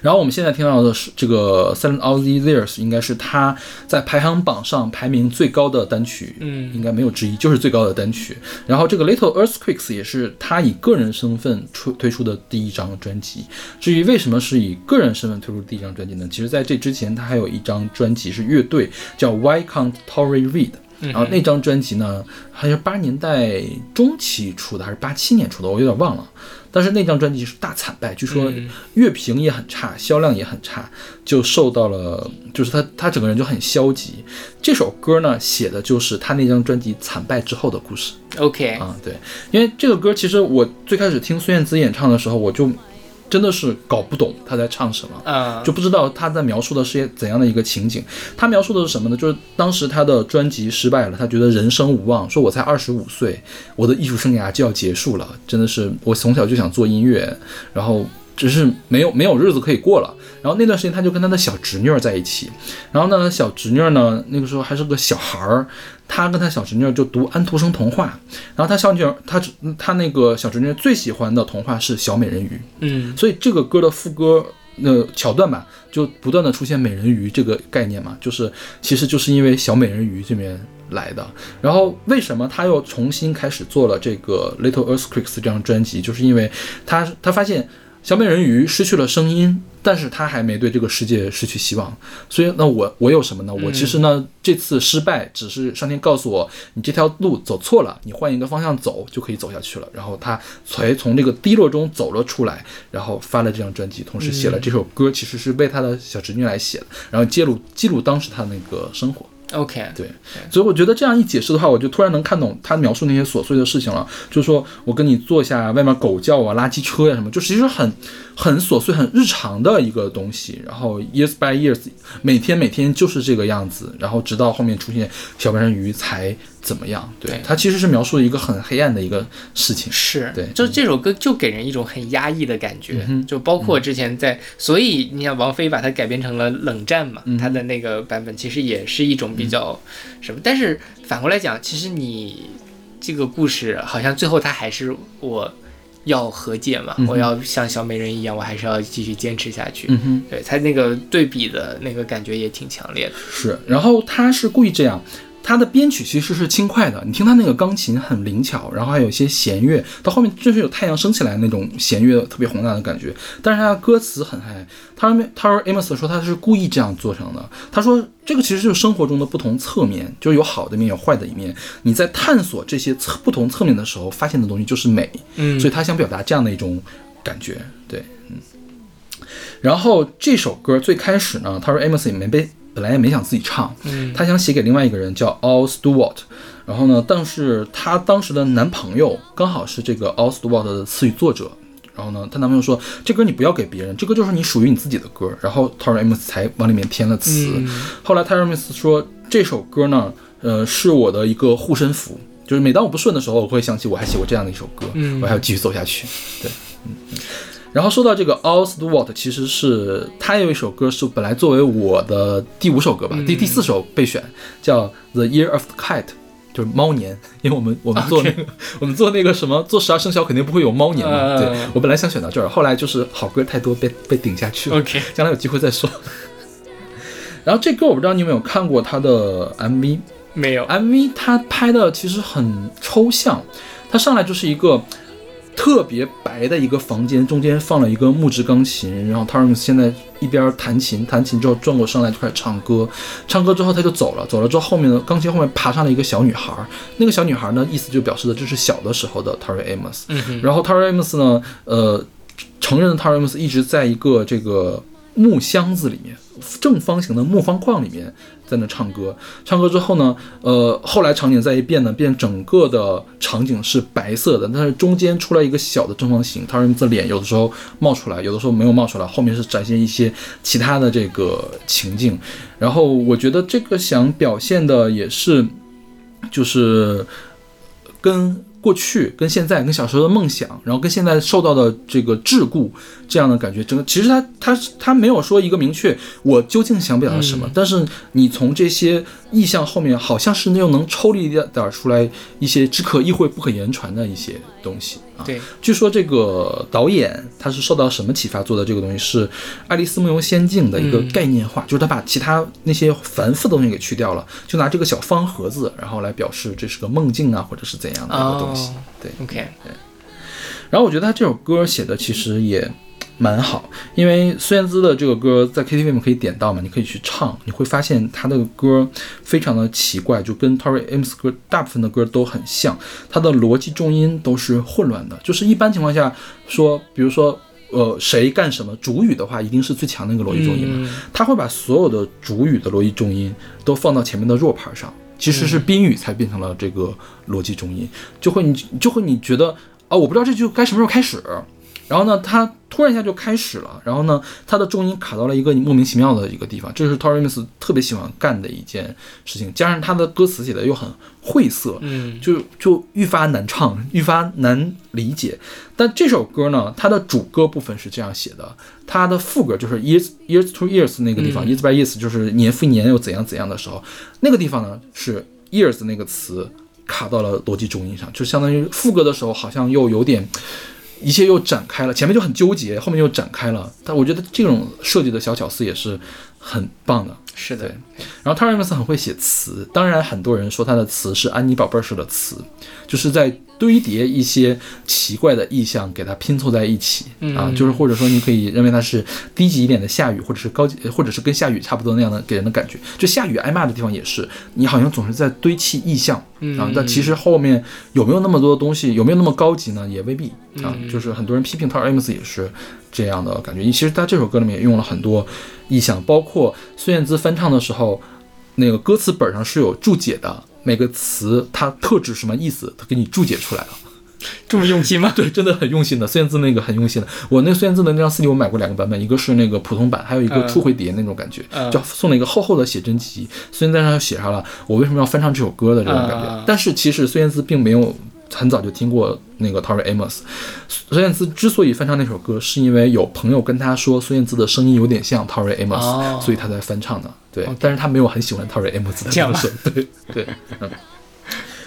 然后我们现在听到的是这个《Silent All These Years》，应该是他在排行榜上排名最高的单曲，嗯应该没有之一，就是最高的单曲。然后这个《Little Earthquakes》也是他以个人身份出推出的第一张专辑。至于为什么是以个人身份推出第一张专辑呢？其实在这之前，他还有一张专辑是乐队，叫 Why Can't Tory Read。然后那张专辑呢，还是八十年代中期出的，还是八七年出的，我有点忘了。但是那张专辑是大惨败，据说嗯乐评也很差，销量也很差，就受到了，就是他他整个人就很消极。这首歌呢，写的就是他那张专辑惨败之后的故事。OK，啊，对，因为这个歌其实我最开始听孙燕姿演唱的时候，我就真的是搞不懂他在唱什么。啊，就不知道他在描述的是怎样的一个情景。他描述的是什么呢？就是当时他的专辑失败了，他觉得人生无望，说我才二十五岁，我的艺术生涯就要结束了，真的是我从小就想做音乐，然后只是没有没有日子可以过了。然后那段时间，他就跟他的小侄女儿在一起，然后呢，小侄女儿呢那个时候还是个小孩儿，他跟他小侄女儿就读安徒生童话，然后他小女儿他他那个小侄女儿最喜欢的童话是小美人鱼，嗯所以这个歌的副歌那桥段吧，就不断的出现美人鱼这个概念嘛，就是其实就是因为小美人鱼这边来的。然后为什么他又重新开始做了这个 Little Earthquakes 这张专辑，就是因为他他发现小美人鱼失去了声音。但是她还没对这个世界失去希望，所以那我我有什么呢？我其实呢这次失败只是上天告诉我你这条路走错了，你换一个方向走就可以走下去了。然后她才从这个低落中走了出来，然后发了这张专辑，同时写了这首歌，其实是为她的小侄女来写的，然后记录记录当时她那个生活。，OK，对，所以我觉得这样一解释的话，我就突然能看懂他描述那些琐碎的事情了。就是说我跟你坐下，外面狗叫啊、垃圾车呀、什么，就其实很很琐碎、很日常的一个东西。然后 years by years，每天每天就是这个样子，然后直到后面出现小美人鱼才怎么样。对对，它其实是描述了一个很黑暗的一个事情。是，对就这首歌就给人一种很压抑的感觉，嗯就包括之前在，所以你想王菲把它改编成了冷战嘛，嗯她的那个版本其实也是一种比较什么，但是反过来讲，其实你这个故事好像最后它还是我要和解嘛，嗯我要像小美人一样，我还是要继续坚持下去。嗯哼。对，他那个对比的那个感觉也挺强烈的。是，然后他是故意这样，他的编曲其实是轻快的，你听它那个钢琴很灵巧，然后还有一些弦乐，到后面就是有太阳升起来那种弦乐特别宏大的感觉，但是它的歌词很嗨。他说他说 Amos 说他是故意这样做成的，他说这个其实就是生活中的不同侧面，就是有好的一面，有坏的一面。你在探索这些侧不同侧面的时候，发现的东西就是美。嗯所以他想表达这样的一种感觉，对，嗯。然后这首歌最开始呢，他说 Amos 也没被本来也没想自己唱，嗯他想写给另外一个人叫 All Stewart，然后呢，但是她当时的男朋友刚好是这个 All Stewart 的词语作者。然后呢，她男朋友说：“这歌你不要给别人，这歌就是你属于你自己的歌。”然后 t a r Amos 才往里面填了词。嗯后来 t a r Amos 说：“这首歌呢，呃，是我的一个护身符，就是每当我不顺的时候，我会想起我还写过这样的一首歌，嗯我还要继续走下去。”对，嗯。然后说到这个 All Stewart，其实是他有一首歌是本来作为我的第五首歌吧，第第四首备选，叫 The Year of the Cat，就是猫年，因为我们我们做那个 我们做那个什么做十二生肖肯定不会有猫年嘛，呃对我本来想选到这儿，后来就是好歌太多被被顶下去了 OK 将来有机会再说。然后这歌我不知道你有没有看过他的 MV，没有，MV 他拍的其实很抽象，他上来就是一个特别白的一个房间，中间放了一个木质钢琴，然后 t a r m 现在一边弹琴，弹琴之后转过身来就开始唱歌，唱歌之后他就走了，走了之后后面的钢琴后面爬上了一个小女孩，那个小女孩呢意思就表示的这是小的时候的 t a r r y Amos，嗯，然后 t a r r y Amos 呢，呃，承认 Tori Amos 一直在一个这个木箱子里面，正方形的木方框里面在那唱歌。唱歌之后呢，呃，后来场景再一变呢，变整个的场景是白色的，但是中间出来一个小的正方形，Tori Amos 的脸有的时候冒出来，有的时候没有冒出来，后面是展现一些其他的这个情境。然后我觉得这个想表现的也是，就是跟过去、跟现在、跟小时候的梦想，然后跟现在受到的这个桎梏这样的感觉，整个其实他他他没有说一个明确我究竟想表达什么，但是你从这些意象后面，好像是又能抽离一点儿出来一些只可意会不可言传的一些东西啊。对，据说这个导演他是受到什么启发做的这个东西？是《爱丽丝梦游仙境》的一个嗯概念化，就是他把其他那些繁复的东西给去掉了，就拿这个小方盒子，然后来表示这是个梦境啊，或者是怎样的一个东西。哦对，OK，对然后我觉得他这首歌写的其实也蛮好，因为孙燕姿的这个歌在 KTV 里面可以点到嘛，你可以去唱，你会发现她的歌非常的奇怪，就跟 Tori Amos 歌大部分的歌都很像，它的逻辑重音都是混乱的，就是一般情况下说，比如说。呃，谁干什么？主语的话，一定是最强的那个逻辑重音嘛。他会把所有的主语的逻辑重音都放到前面的弱拍上，其实是宾语才变成了这个逻辑重音，就会你就会你觉得啊，我不知道这句该什么时候开始，然后呢，它突然一下就开始了，然后呢，它的重音卡到了一个莫名其妙的一个地方，这是 Tori Amos 特别喜欢干的一件事情，加上他的歌词写的又很晦涩，嗯，就就愈发难唱，愈发难理解。但这首歌呢，它的主歌部分是这样写的，它的副歌就是 years years to years 那个地方、嗯 years by years 就是年复一年又怎样怎样的时候，那个地方呢是 years 那个词卡到了逻辑重音上，就相当于副歌的时候好像又有点。一切又展开了，前面就很纠结，后面又展开了。但我觉得这种设计的小巧思也是很棒的。是的，然后 Tori Amos 很会写词，当然很多人说他的词是安妮宝贝儿式的词，就是在堆叠一些奇怪的意象给它拼凑在一起、啊，就是或者说你可以认为它是低级一点的下雨，或者是高级，或者是跟下雨差不多那样的给人的感觉。就下雨挨骂的地方也是，你好像总是在堆砌意象啊，但其实后面有没有那么多东西，有没有那么高级呢？也未必啊。就是很多人批评 Tori Amos 也是这样的感觉。其实他这首歌里面也用了很多意象，包括孙燕姿翻唱的时候，那个歌词本上是有注解的，每个词它特指什么意思，它给你注解出来了。这么用心吗？对，真的很用心的。孙燕姿那个很用心的，我那个孙燕姿的那张 CD 我买过两个版本，一个是那个普通版，还有一个嗯初回碟那种感觉，嗯就送了一个厚厚的写真集。孙燕姿上写上了我为什么要翻唱这首歌的这种感觉。嗯但是其实孙燕姿并没有很早就听过那个 Tori Amos。孙燕姿之所以翻唱那首歌，是因为有朋友跟她说孙燕姿的声音有点像 Tori Amos，、哦所以她才翻唱的。对但是她没有很喜欢 Tori Amos 的这样吧歌手。对对，嗯。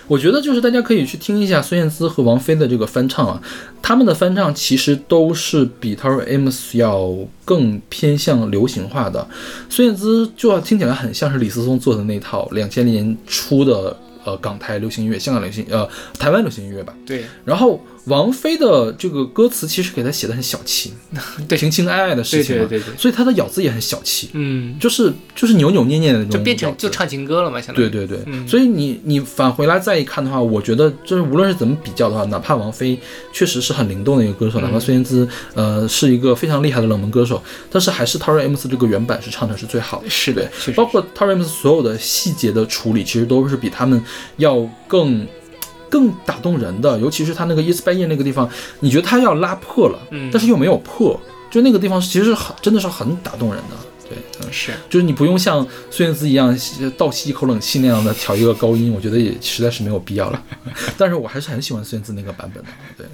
我觉得就是大家可以去听一下孙燕姿和王菲的这个翻唱啊，他们的翻唱其实都是比 Tori Amos 要更偏向流行化的。孙燕姿就要听起来很像是李思松做的那套两千年初的呃港台流行音乐、香港流行呃台湾流行音乐吧。对，然后王菲的这个歌词其实给她写的很小气，对。情情爱爱的事情嘛，对对对对。所以她的咬字也很小气，嗯，就是就是扭扭捏捏的那种就变成就唱情歌了嘛，相当于。对对对，嗯。所以你你返回来再一看的话，我觉得就是无论是怎么比较的话，哪怕王菲确实是很灵动的一个歌手，哪怕孙燕姿呃是一个非常厉害的冷门歌手，但是还是 Tori Amos 这个原版是唱的是最好的。是的，包括 Tori Amos 所有的细节的处理，其实都是比他们要更更打动人的，尤其是他那个 by Year 那个地方，你觉得他要拉破了，嗯。但是又没有破，就那个地方其实很真的是很打动人的，对，嗯。是就是你不用像孙燕姿一样倒吸一口冷气那样的调一个高音，我觉得也实在是没有必要了。但是我还是很喜欢孙燕姿那个版本的。对，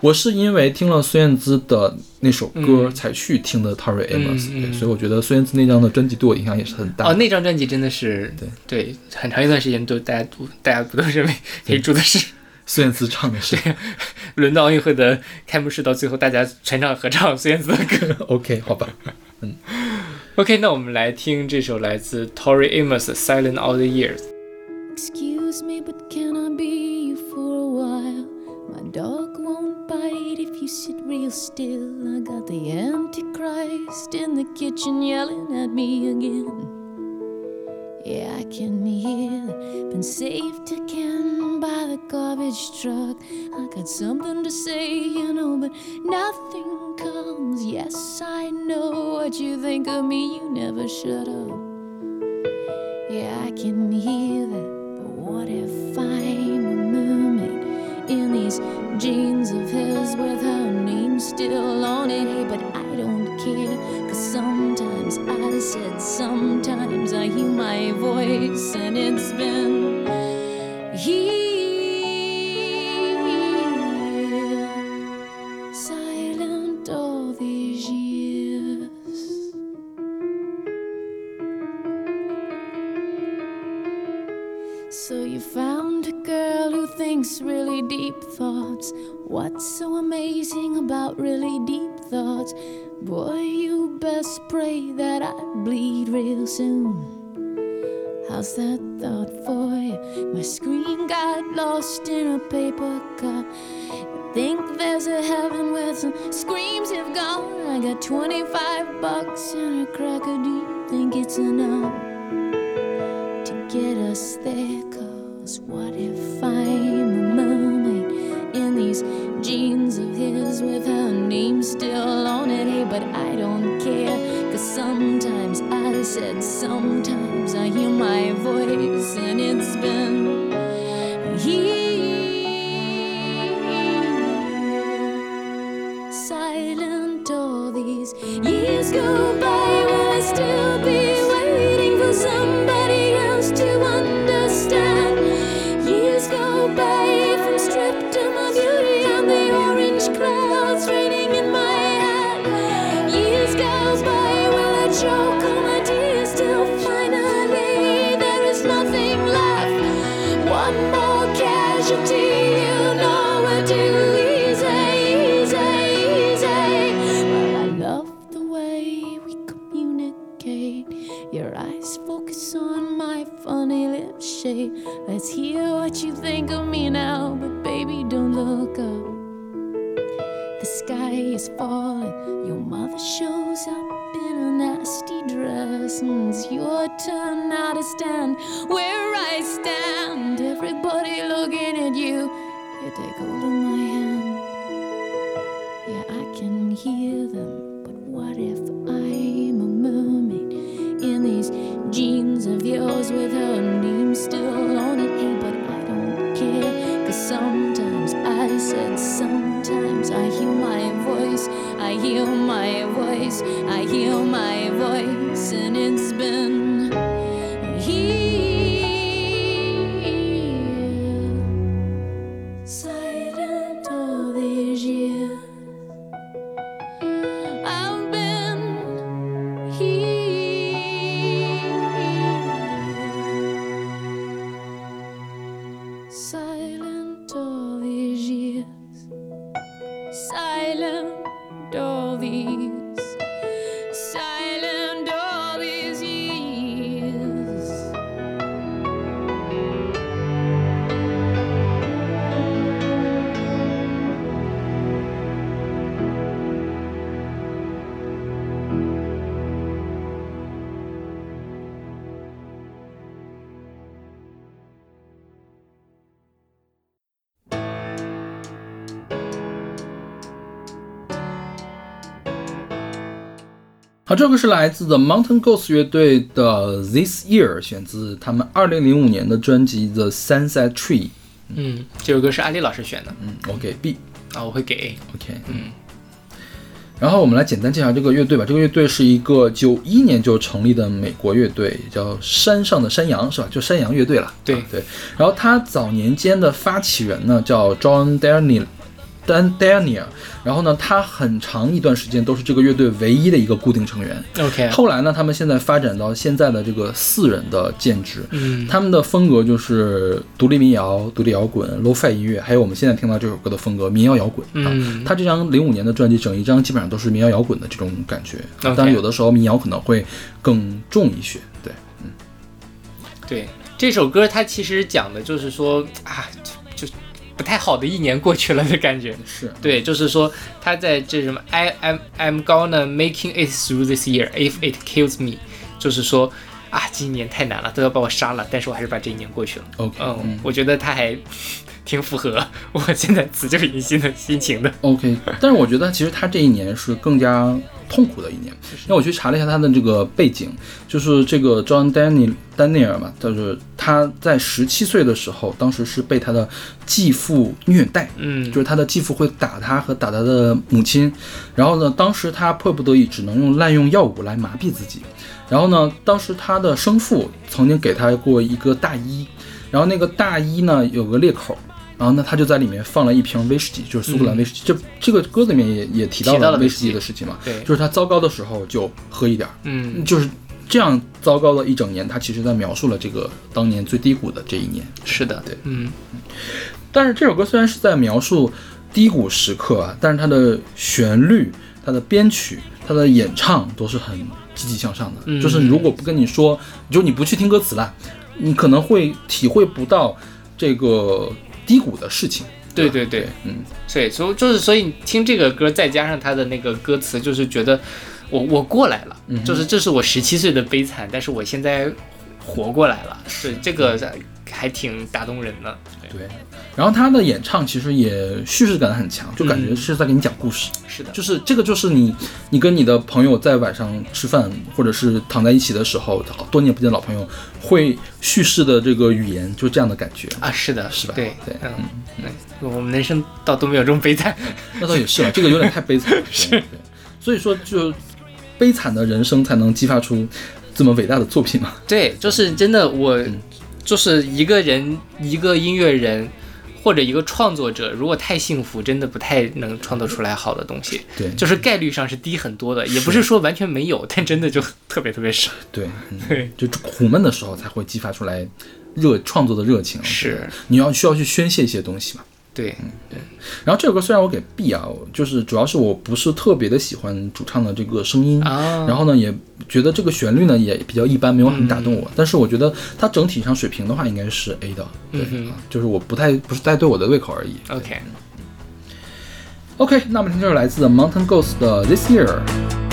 我是因为听了孙燕姿的那首歌嗯才去听的 Tori Amos，、对，所以我觉得孙燕姿那张的专辑对我影响也是很大的。哦，那张专辑真的是对对，很长一段时间都大家都大家不都认为可以住的是孙燕姿唱的是轮到奥运会的开幕式，到最后大家全场合唱孙燕姿的歌。OK，好吧。嗯 OK，那我们来听这首来自 Tori Amos 的《Silent All the Years》。Excuse me, but can I be you for a while? My dog won't bite if you sit real still. I got the Antichrist in the kitchen yelling at me again. Yeah, I can hear, been saved again by the garbage truck. I got something to say, you know, but nothing comes. Yes, I know what you think of me, you never shut up. Yeah, I can hear that, but what if I'm in these jeans of his with her name still on it? But I don't care, cause sometimes I said, sometimes I hear my voice, and it's been here, What's so amazing about really deep thoughts? Boy, you best pray that I bleed real soon. How's that thought for you? My screen got lost in a paper cup. Think there's a heaven where some screams have gone. I got 25 bucks and a cracker. Do you think it's enough to get us there? Cause what if mermaid in these jeans of his with her name still on it? Hey, but I don't care. Cause sometimes I said, sometimes I hear my voice and it's been here. Silent all these years go by. 好，这个是来自 The Mountain Ghost 乐队的 This Year，选自他们二零零五年的专辑 The Sunset Tree。嗯，这首歌是阿丽老师选的嗯，我给 B。啊，我会给 A。OK，嗯。然后我们来简单介绍这个乐队吧。这个乐队是一个九一年就成立的美国乐队，叫山上的山羊，是吧？就山羊乐队了。对啊对。然后他早年间的发起人呢叫 John Daniel。Dan Daniel，然后呢，他很长一段时间都是这个乐队唯一的一个固定成员。OK，后来呢，他们现在发展到现在的这个四人的建制，嗯他们的风格就是独立民谣、独立摇滚、lo-fi 音乐，还有我们现在听到这首歌的风格民谣摇滚啊。嗯他这张零五年的专辑，整一张基本上都是民谣摇滚的这种感觉然有的时候民谣可能会更重一些。对，嗯对这首歌，它其实讲的就是说啊，不太好的一年过去了的感觉。是对，就是说他在这什么 I am I'm gonna making it through this year if it kills me，就是说啊，今年太难了，都要把我杀了，但是我还是把这一年过去了。OK，嗯，我觉得他还挺符合我现在辞旧迎新的心情的。OK，但是我觉得其实他这一年是更加痛苦的一年，因为我去查了一下他的这个背景，就是这个 John Daniel Daniel 嘛，就是他在十七岁的时候，当时是被他的继父虐待，嗯。就是他的继父会打他和打他的母亲，然后呢，当时他迫不得已只能用滥用药物来麻痹自己，然后呢，当时他的生父曾经给他过一个大衣，然后那个大衣呢有个裂口。然后呢，他就在里面放了一瓶威士忌，就是苏格兰威士忌。这这个歌里面也也提到了威士忌的事情嘛。对就是他糟糕的时候就喝一点儿，嗯，就是这样糟糕了一整年，他其实在描述了这个当年最低谷的这一年。是的，对嗯但是这首歌虽然是在描述低谷时刻啊，但是它的旋律、它的编曲、它的演唱都是很积极向上的。嗯就是如果不跟你说，就你不去听歌词了，你可能会体会不到这个低谷的事情。对对对，嗯，对，所以就是所以你听这个歌，再加上他的那个歌词，就是觉得我我过来了，嗯就是这是我十七岁的悲惨，但是我现在活过来了，是，这个还挺打动人的。对。然后他的演唱其实也叙事感很强，就感觉嗯是在给你讲故事。是的，就是这个，就是你，你跟你的朋友在晚上吃饭，或者是躺在一起的时候，多年不见老朋友，会叙事的这个语言，就这样的感觉。啊，是的，是吧对对嗯嗯，我们人生倒都没有这么悲惨。那倒也是了，这个有点太悲惨了。是，对。所以说，就悲惨的人生才能激发出这么伟大的作品嘛。对，就是真的，我就是一个人，一个音乐人。或者一个创作者，如果太幸福，真的不太能创作出来好的东西。对，就是概率上是低很多的，也不是说完全没有，但真的就特别特别少。对，嗯、对，就苦闷的时候才会激发出来热创作的热情。是，你要需要去宣泄一些东西嘛。对，嗯对。然后这首歌虽然我给 B 啊，就是主要是我不是特别的喜欢主唱的这个声音，啊、然后呢也觉得这个旋律呢也比较一般，没有很打动我。嗯、但是我觉得它整体上水平的话应该是 A 的，对，嗯、就是我不太不是太对我的胃口而已。OK OK，那我们听这首来自 Mountain Ghost 的 This Year。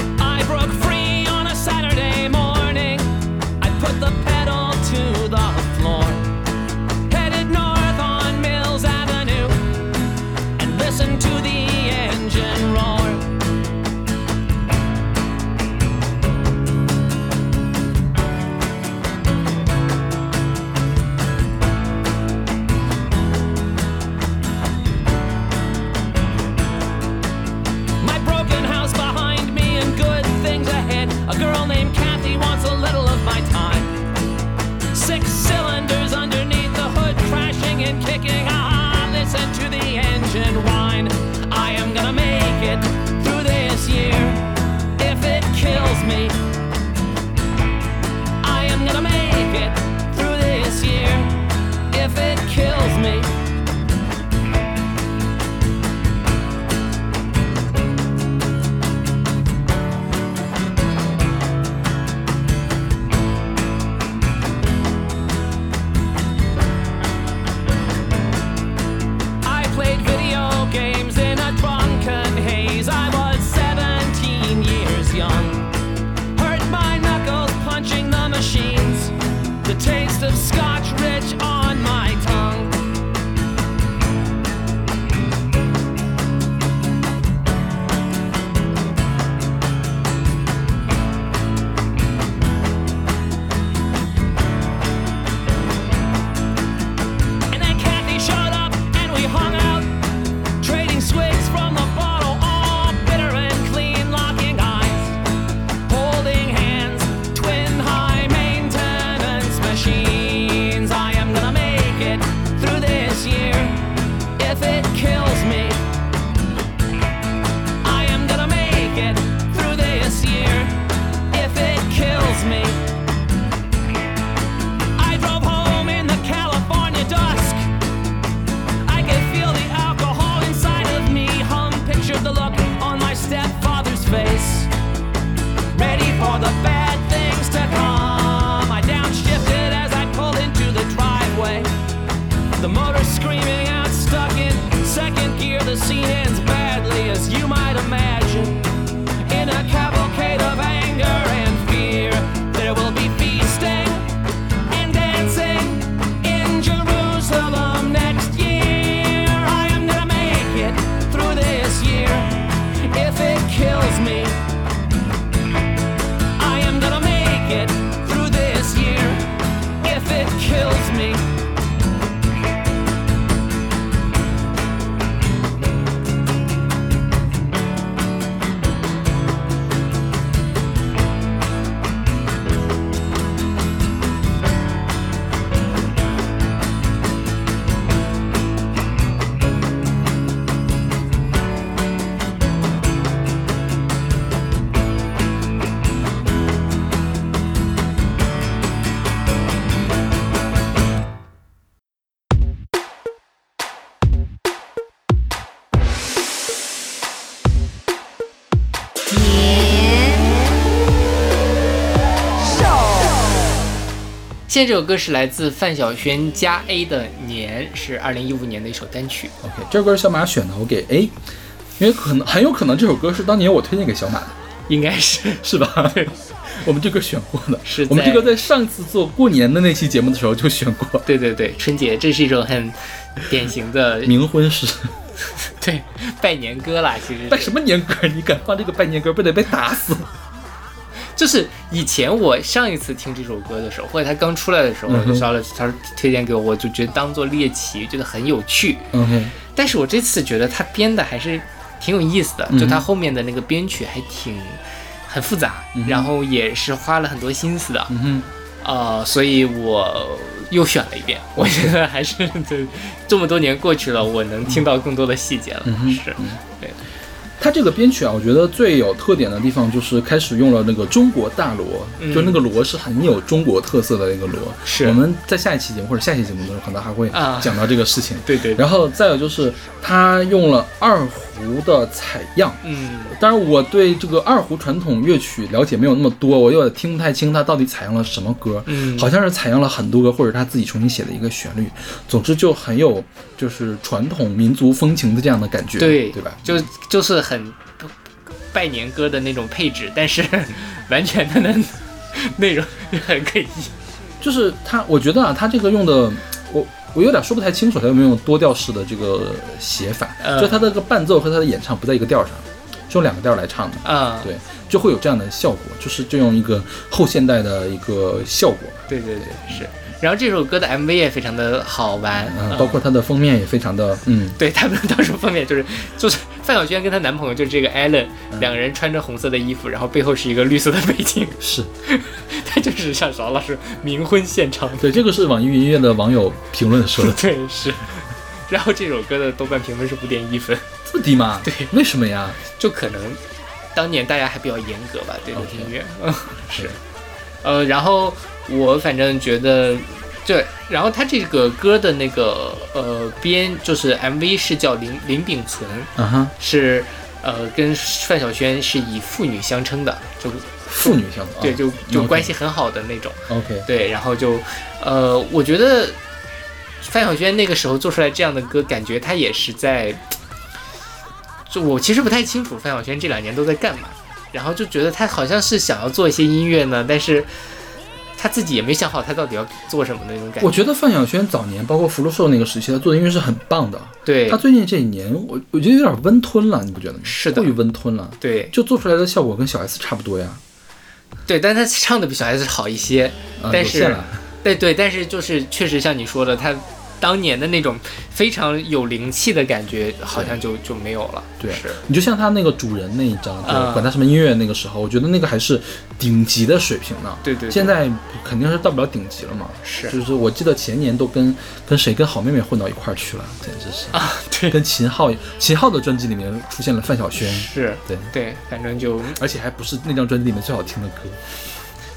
现在这首歌是来自范晓萱加 A 的《年》，是二零一五年的一首单曲。OK，这首歌是小马选的，我给 A，因为可能很有可能这首歌是当年我推荐给小马的，应该是是吧？我们这个选过的，是我们这在个在上次做过年的那期节目的时候就选过，对对对，春节这是一种很典型的 冥婚诗。对拜年歌啦，其实拜什么年歌？你敢放这个拜年歌，不得被打死？就是以前我上一次听这首歌的时候，或者它刚出来的时候，嗯哼。烧了他推荐给我，我就觉得当做猎奇，觉得很有趣。但是我这次觉得他编的还是挺有意思的，嗯就他后面的那个编曲还挺很复杂，然后也是花了很多心思的，嗯哼，呃，所以我又选了一遍。我觉得还是这这么多年过去了，我能听到更多的细节了。嗯是，对，它这个编曲啊，我觉得最有特点的地方就是开始用了那个中国大锣，嗯就那个锣是很有中国特色的那个锣。是我们在下一期节目或者下期节目的时候，可能还会啊讲到这个事情。对对，然后再有就是他用了二胡胡的采样，嗯当然我对这个二胡传统乐曲了解没有那么多，我有点听不太清他到底采样了什么歌，嗯，好像是采样了很多个，或者他自己重新写的一个旋律。总之就很有就是传统民族风情的这样的感觉，对对吧？就就是很拜年歌的那种配置，但是完全的那内容很可疑。就是他，我觉得啊，他这个用的，我我有点说不太清楚，他有没有用多调式的这个写法，嗯。就他的这个伴奏和他的演唱不在一个调上，是用两个调来唱的，啊、对，就会有这样的效果，就是这样一个后现代的一个效果，对对对，是。然后这首歌的 MV 也非常的好玩，嗯，嗯。包括它的封面也非常的，嗯，对他们当时封面就是就是范晓萱跟她男朋友就是这个 Allen 嗯。两个人穿着红色的衣服，然后背后是一个绿色的背景，是。他就是像邵老师冥婚现场。对，这个是网易云音乐的网友评论说的，对是。然后这首歌的豆瓣评分是五点一分，这么低吗？对，为什么呀？就可能当年大家还比较严格吧，对这个音乐，嗯，是，呃，然后我反正觉得，对，然后他这个歌的那个呃编就是 MV 是叫林林秉存，啊哈，是呃跟范晓萱是以父女相称的，就父女相称对，就就关系很好的那种，OK，对，然后就呃，我觉得范晓萱那个时候做出来这样的歌，感觉她也是在，就我其实不太清楚范晓萱这两年都在干嘛，然后就觉得他好像是想要做一些音乐呢，但是他自己也没想好他到底要做什么的那种感觉。我觉得范晓萱早年包括福禄寿那个时期，他做的音乐是很棒的。对他最近这几年，我我觉得有点温吞了，你不觉得吗？是的过于温吞了，对就做出来的效果跟小 S 差不多呀。对，但是她唱的比小 S 好一些，啊，但是。对对，但是就是确实像你说的，她当年的那种非常有灵气的感觉，好像就就没有了。对。是，你就像他那个主人那一张，就啊管他什么音乐那个时候，我觉得那个还是顶级的水平呢。对对对。现在肯定是到不了顶级了嘛。是。就是我记得前年都跟跟谁跟好妹妹混到一块儿去了，简直是。啊，对，跟秦昊秦昊的专辑里面出现了范晓萱，是，对，对，反正就而且还不是那张专辑里面最好听的歌。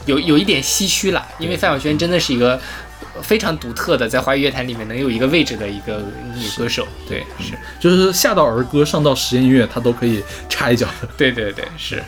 有有一点唏嘘了，因为范晓萱真的是一个非常独特的，在华语乐坛里面能有一个位置的一个女歌手。对，是，就是下到儿歌，上到实验音乐，她都可以插一脚的。对对对，是。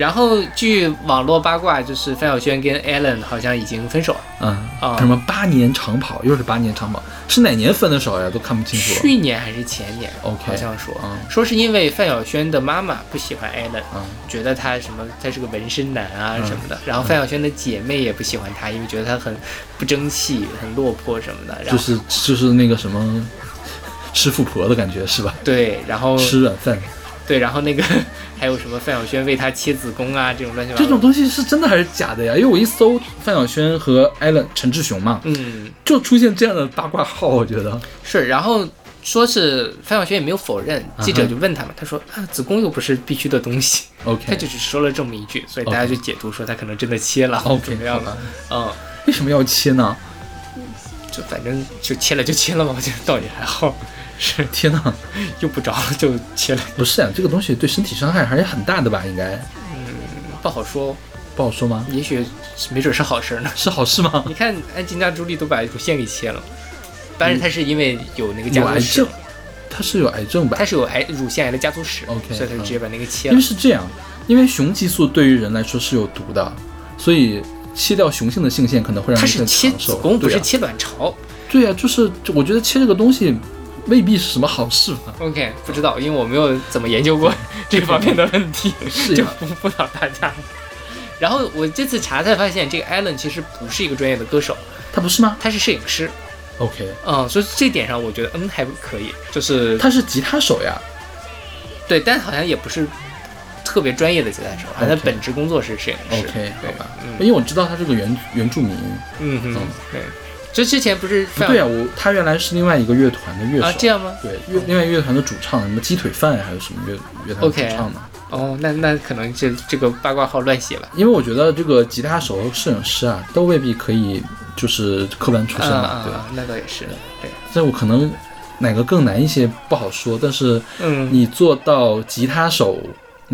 然后据网络八卦，就是范晓萱跟 Allen 好像已经分手了。嗯啊什么八年长跑，又是八年长跑，是哪年分的手呀？都看不清楚了。去年还是前年 OK 好像说、嗯说是因为范晓萱的妈妈不喜欢 Allen，、嗯觉得他什么他是个纹身男啊什么的，然后范晓萱的姐妹也不喜欢他，因为觉得他很不争气、很落魄什么的。然后就是就是那个什么吃富婆的感觉是吧？对，然后吃软饭对，然后那个还有什么范晓萱为他切子宫啊这种乱七八糟这种东西是真的还是假的呀？因为我一搜范晓萱和艾伦陈志雄嘛，嗯。就出现这样的八卦号，我觉得。是，然后说是范晓萱也没有否认，记者就问他嘛，他说啊子宫又不是必须的东西，OK。他就只说了这么一句，所以大家就解读说他可能真的切了 OK 怎么样的，嗯，为什么要切呢？就反正就切了就切了嘛，我觉得道理还好，是 天哪，用不着了就切了，不是啊，这个东西对身体伤害还是很大的吧？应该嗯不好说，不好说吗？也许没准是好事呢。是好事吗？你看安吉娜·朱莉都把乳腺给切了，但是她是因为有那个家族史症，，他是有癌症吧她？是有癌乳腺癌的家族史 OK，所以她就直接把那个切了因为。是这样，因为雄激素对于人来说是有毒的，所以切掉雄性的性腺可能会让它是切。子宫，不是切卵巢。对呀、就是我觉得切这个东西未必是什么好事吧。OK，不知道，因为我没有怎么研究过 这方面的问题，就不不导大家。然后我这次查才发现，这个 Allen 其实不是一个专业的歌手，他不是吗他是摄影师。？OK，嗯，所以这点上我觉得嗯还可以，就是他是吉他手呀。对，但好像也不是特别专业的吉他手，好像 OK 本职工作是摄影师。OK，对好吧，嗯因为我知道他是个原原住民。嗯哼嗯，对。这之前不是不对啊，我他原来是另外一个乐团的乐手。啊这样吗？对，乐另外乐团的主唱，什么鸡腿饭还是什么乐乐团主唱呢？哦，那那可能这这个八卦号乱写了。因为我觉得这个吉他手和摄影师啊，都未必可以就是科班出身嘛，对吧？啊啊，那倒也是。对，这我可能哪个更难一些不好说，但是嗯，你做到吉他手，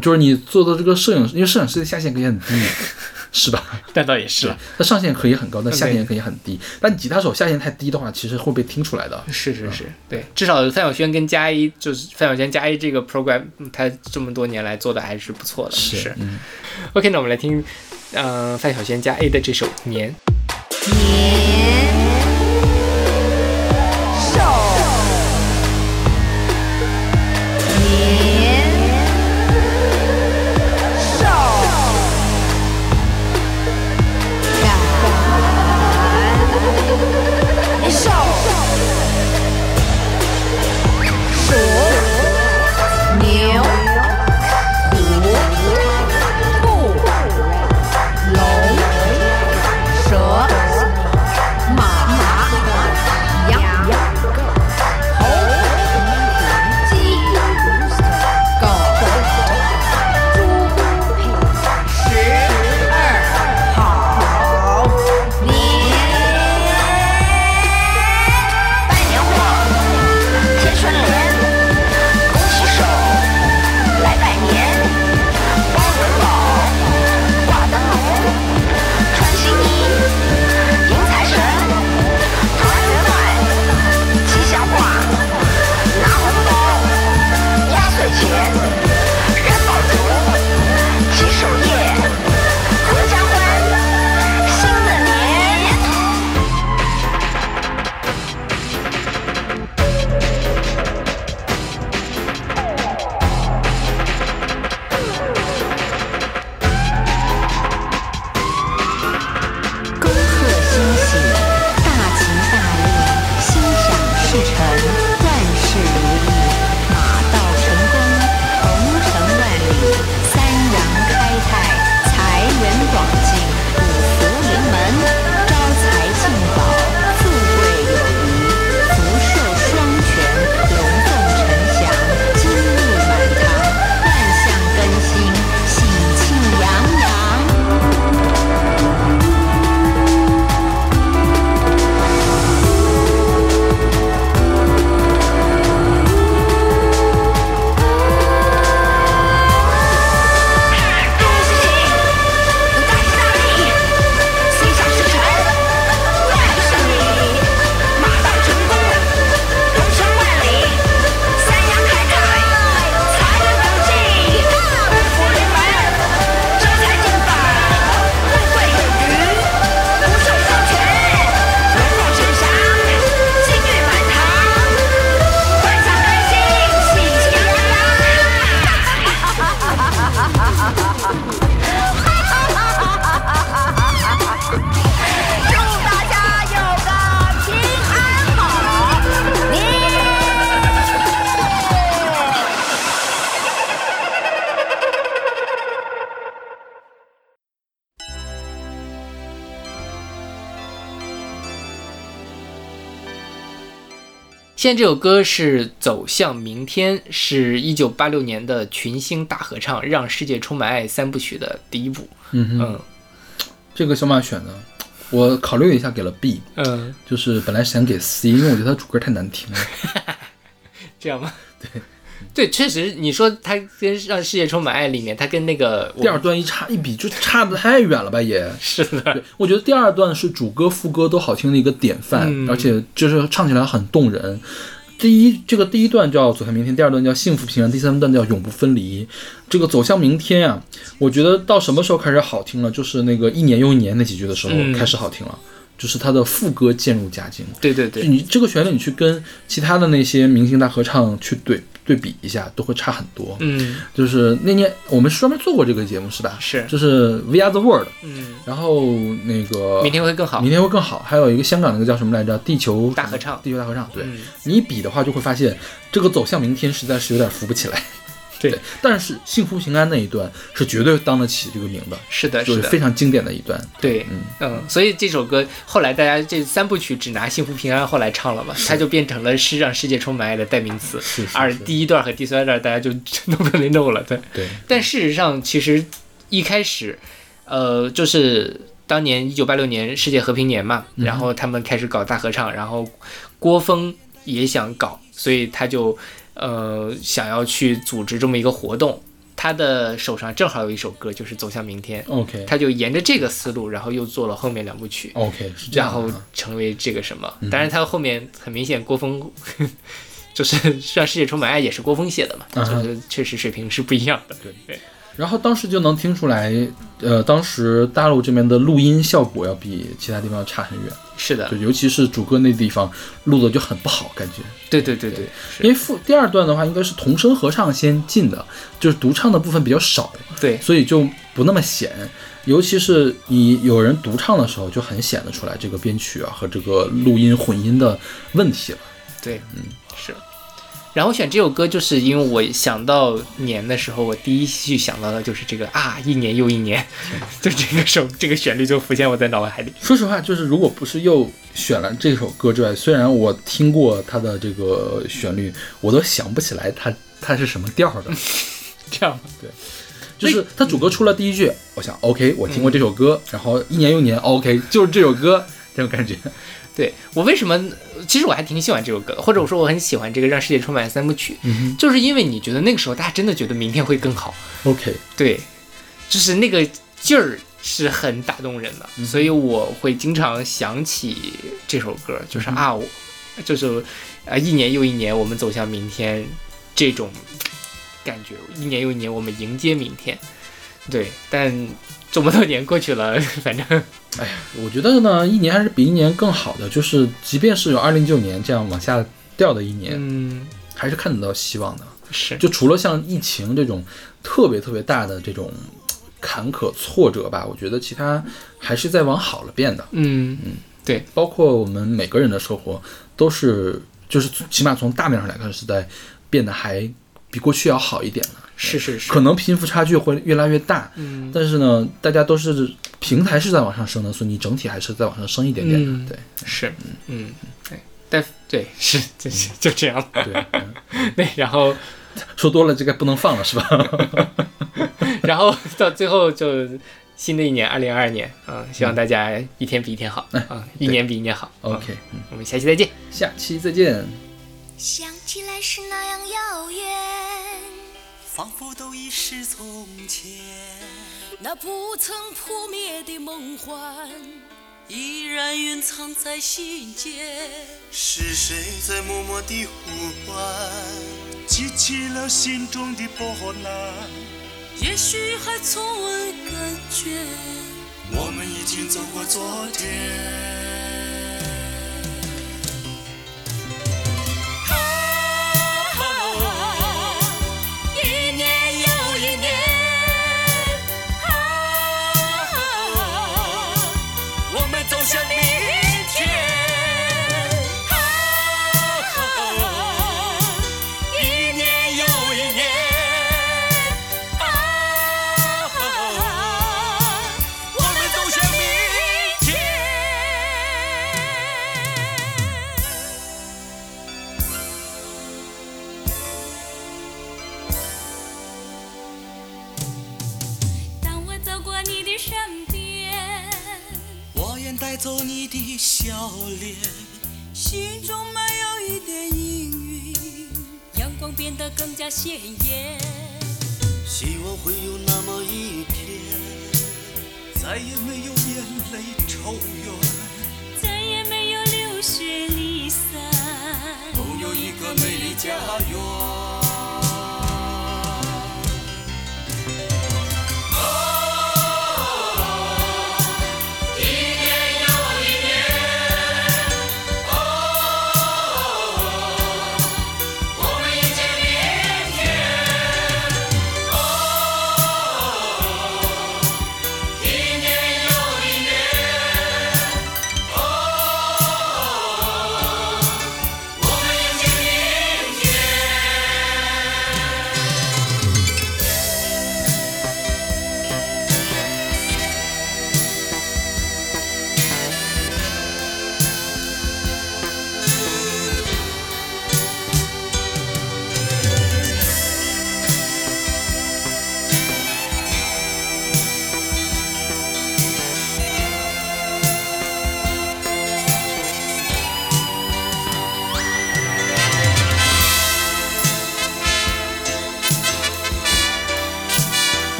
就是你做到这个摄影师，因为摄影师的下限可以很低，是吧？那倒也是了，它上限可以很高，但下限可以很低。但你吉他手下限太低的话，其实会被听出来的。是是是，对，至少范晓萱跟加一，就是范晓萱加一这个 program，嗯他这么多年来做的还是不错的。是嗯，OK，那我们来听，呃，范晓萱加 A 的这首《年》。拜现在这首歌是《走向明天》，是一九八六年的群星大合唱《让世界充满爱》三部曲的第一部。嗯，嗯这个小马选的，我考虑了一下，给了 B，嗯，就是本来想给 C，因为我觉得他主歌太难听了。这样吗？对。确实，你说他跟《让世界充满爱》里面，他跟那个第二段一差一比，就差的太远了吧也。是的，我觉得第二段是主歌副歌都好听的一个典范，嗯而且就是唱起来很动人。第一这个第一段叫走向明天，第二段叫幸福平安，第三段叫永不分离。这个走向明天啊、我觉得到什么时候开始好听了？就是那个一年又一年那几句的时候嗯开始好听了，就是他的副歌渐入佳境。对对对，你这个旋律，你去跟其他的那些明星大合唱去对对比一下，都会差很多。嗯就是那年我们是专门做过这个节目是吧？是就是 We Are the World，嗯，然后那个明天会更好明。天会更好。还有一个香港那个叫什么来着？地球大合唱地球大合唱。对、嗯你一比的话，就会发现这个走向明天实在是有点扶不起来。对。但是幸福平安那一段是绝对当得起这个名的，是的，就是非常经典的一段。对，嗯。嗯，所以这首歌后来大家这三部曲只拿幸福平安后来唱了嘛，它就变成了是让世界充满爱的代名词。而第一段和第三段大家就 no no no 了，对。对，但事实上，其实一开始，呃，就是当年一九八六年世界和平年嘛，嗯。然后他们开始搞大合唱，然后郭峰也想搞，所以他就呃想要去组织这么一个活动。他的手上正好有一首歌，就是《走向明天》，OK 他就沿着这个思路，然后又做了后面两部曲。OK 是这样然后。成为这个什么嗯？当然，他后面很明显，郭峰 就是让世界充满爱也是郭峰写的嘛，啊哈就是确实水平是不一样的。对对，然后当时就能听出来，呃，当时大陆这边的录音效果要比其他地方要差很远，是的就，尤其是主歌那地方录的就很不好，感觉。对对对对，因为副第二段的话，应该是童声合唱先进的，就是独唱的部分比较少，对所以就不那么显。尤其是你有人独唱的时候，就很显得出来这个编曲啊和这个录音混音的问题了。对，嗯，是。然后选这首歌，就是因为我想到年的时候，我第一句想到的就是这个啊，一年又一年，就这个首这个旋律就浮现我在脑海里。说实话，就是如果不是又选了这首歌之外，虽然我听过它的这个旋律，我都想不起来它它是什么调的。这样对，就是它主歌出了第一句，我想 OK，我听过这首歌，然后一年又一年 OK，就是这首歌这种感觉。对我为什么？其实我还挺喜欢这首歌的，或者我说我很喜欢这个《让世界充满》三部曲，嗯就是因为你觉得那个时候大家真的觉得明天会更好，OK，对，就是那个劲儿是很打动人的，所以我会经常想起这首歌，就是啊，我就是啊，一年又一年，我们走向明天这种感觉，一年又一年，我们迎接明天。对，但这么多年过去了，反正。哎呀我觉得呢，一年还是比一年更好的，就是即便是有二零一九年这样往下掉的一年，嗯，还是看得到希望的。是。就除了像疫情这种特别特别大的这种坎坷挫折吧，我觉得其他还是在往好了变的。嗯嗯。对，包括我们每个人的生活都是，就是起码从大面上来看是在变得还比过去要好一点了。是是是，可能贫富差距会越来越大，嗯但是呢，大家都是平台是在往上升的，所以你整体还是在往上升一点点的。嗯对是嗯对，但对 是就是就这样了。对、嗯对，然后说多了这个不能放了是吧？然后到最后就新的一年二零二二年，嗯，希望大家一天比一天好，啊，一年比一年好。OK，嗯，我们下期再见。下期再见。想起来是那样遥远，仿佛都已是从前，那不曾扑灭的梦幻，依然蕴藏在心间。是谁在默默地呼唤，激起了心中的波澜？也许还从未感觉。我们已经走过昨天。笑脸，心中没有一点阴云，阳光变得更加鲜艳。希望会有那么一天，再也没有眼泪愁怨。再也没有流血离散，共有一个美丽家园。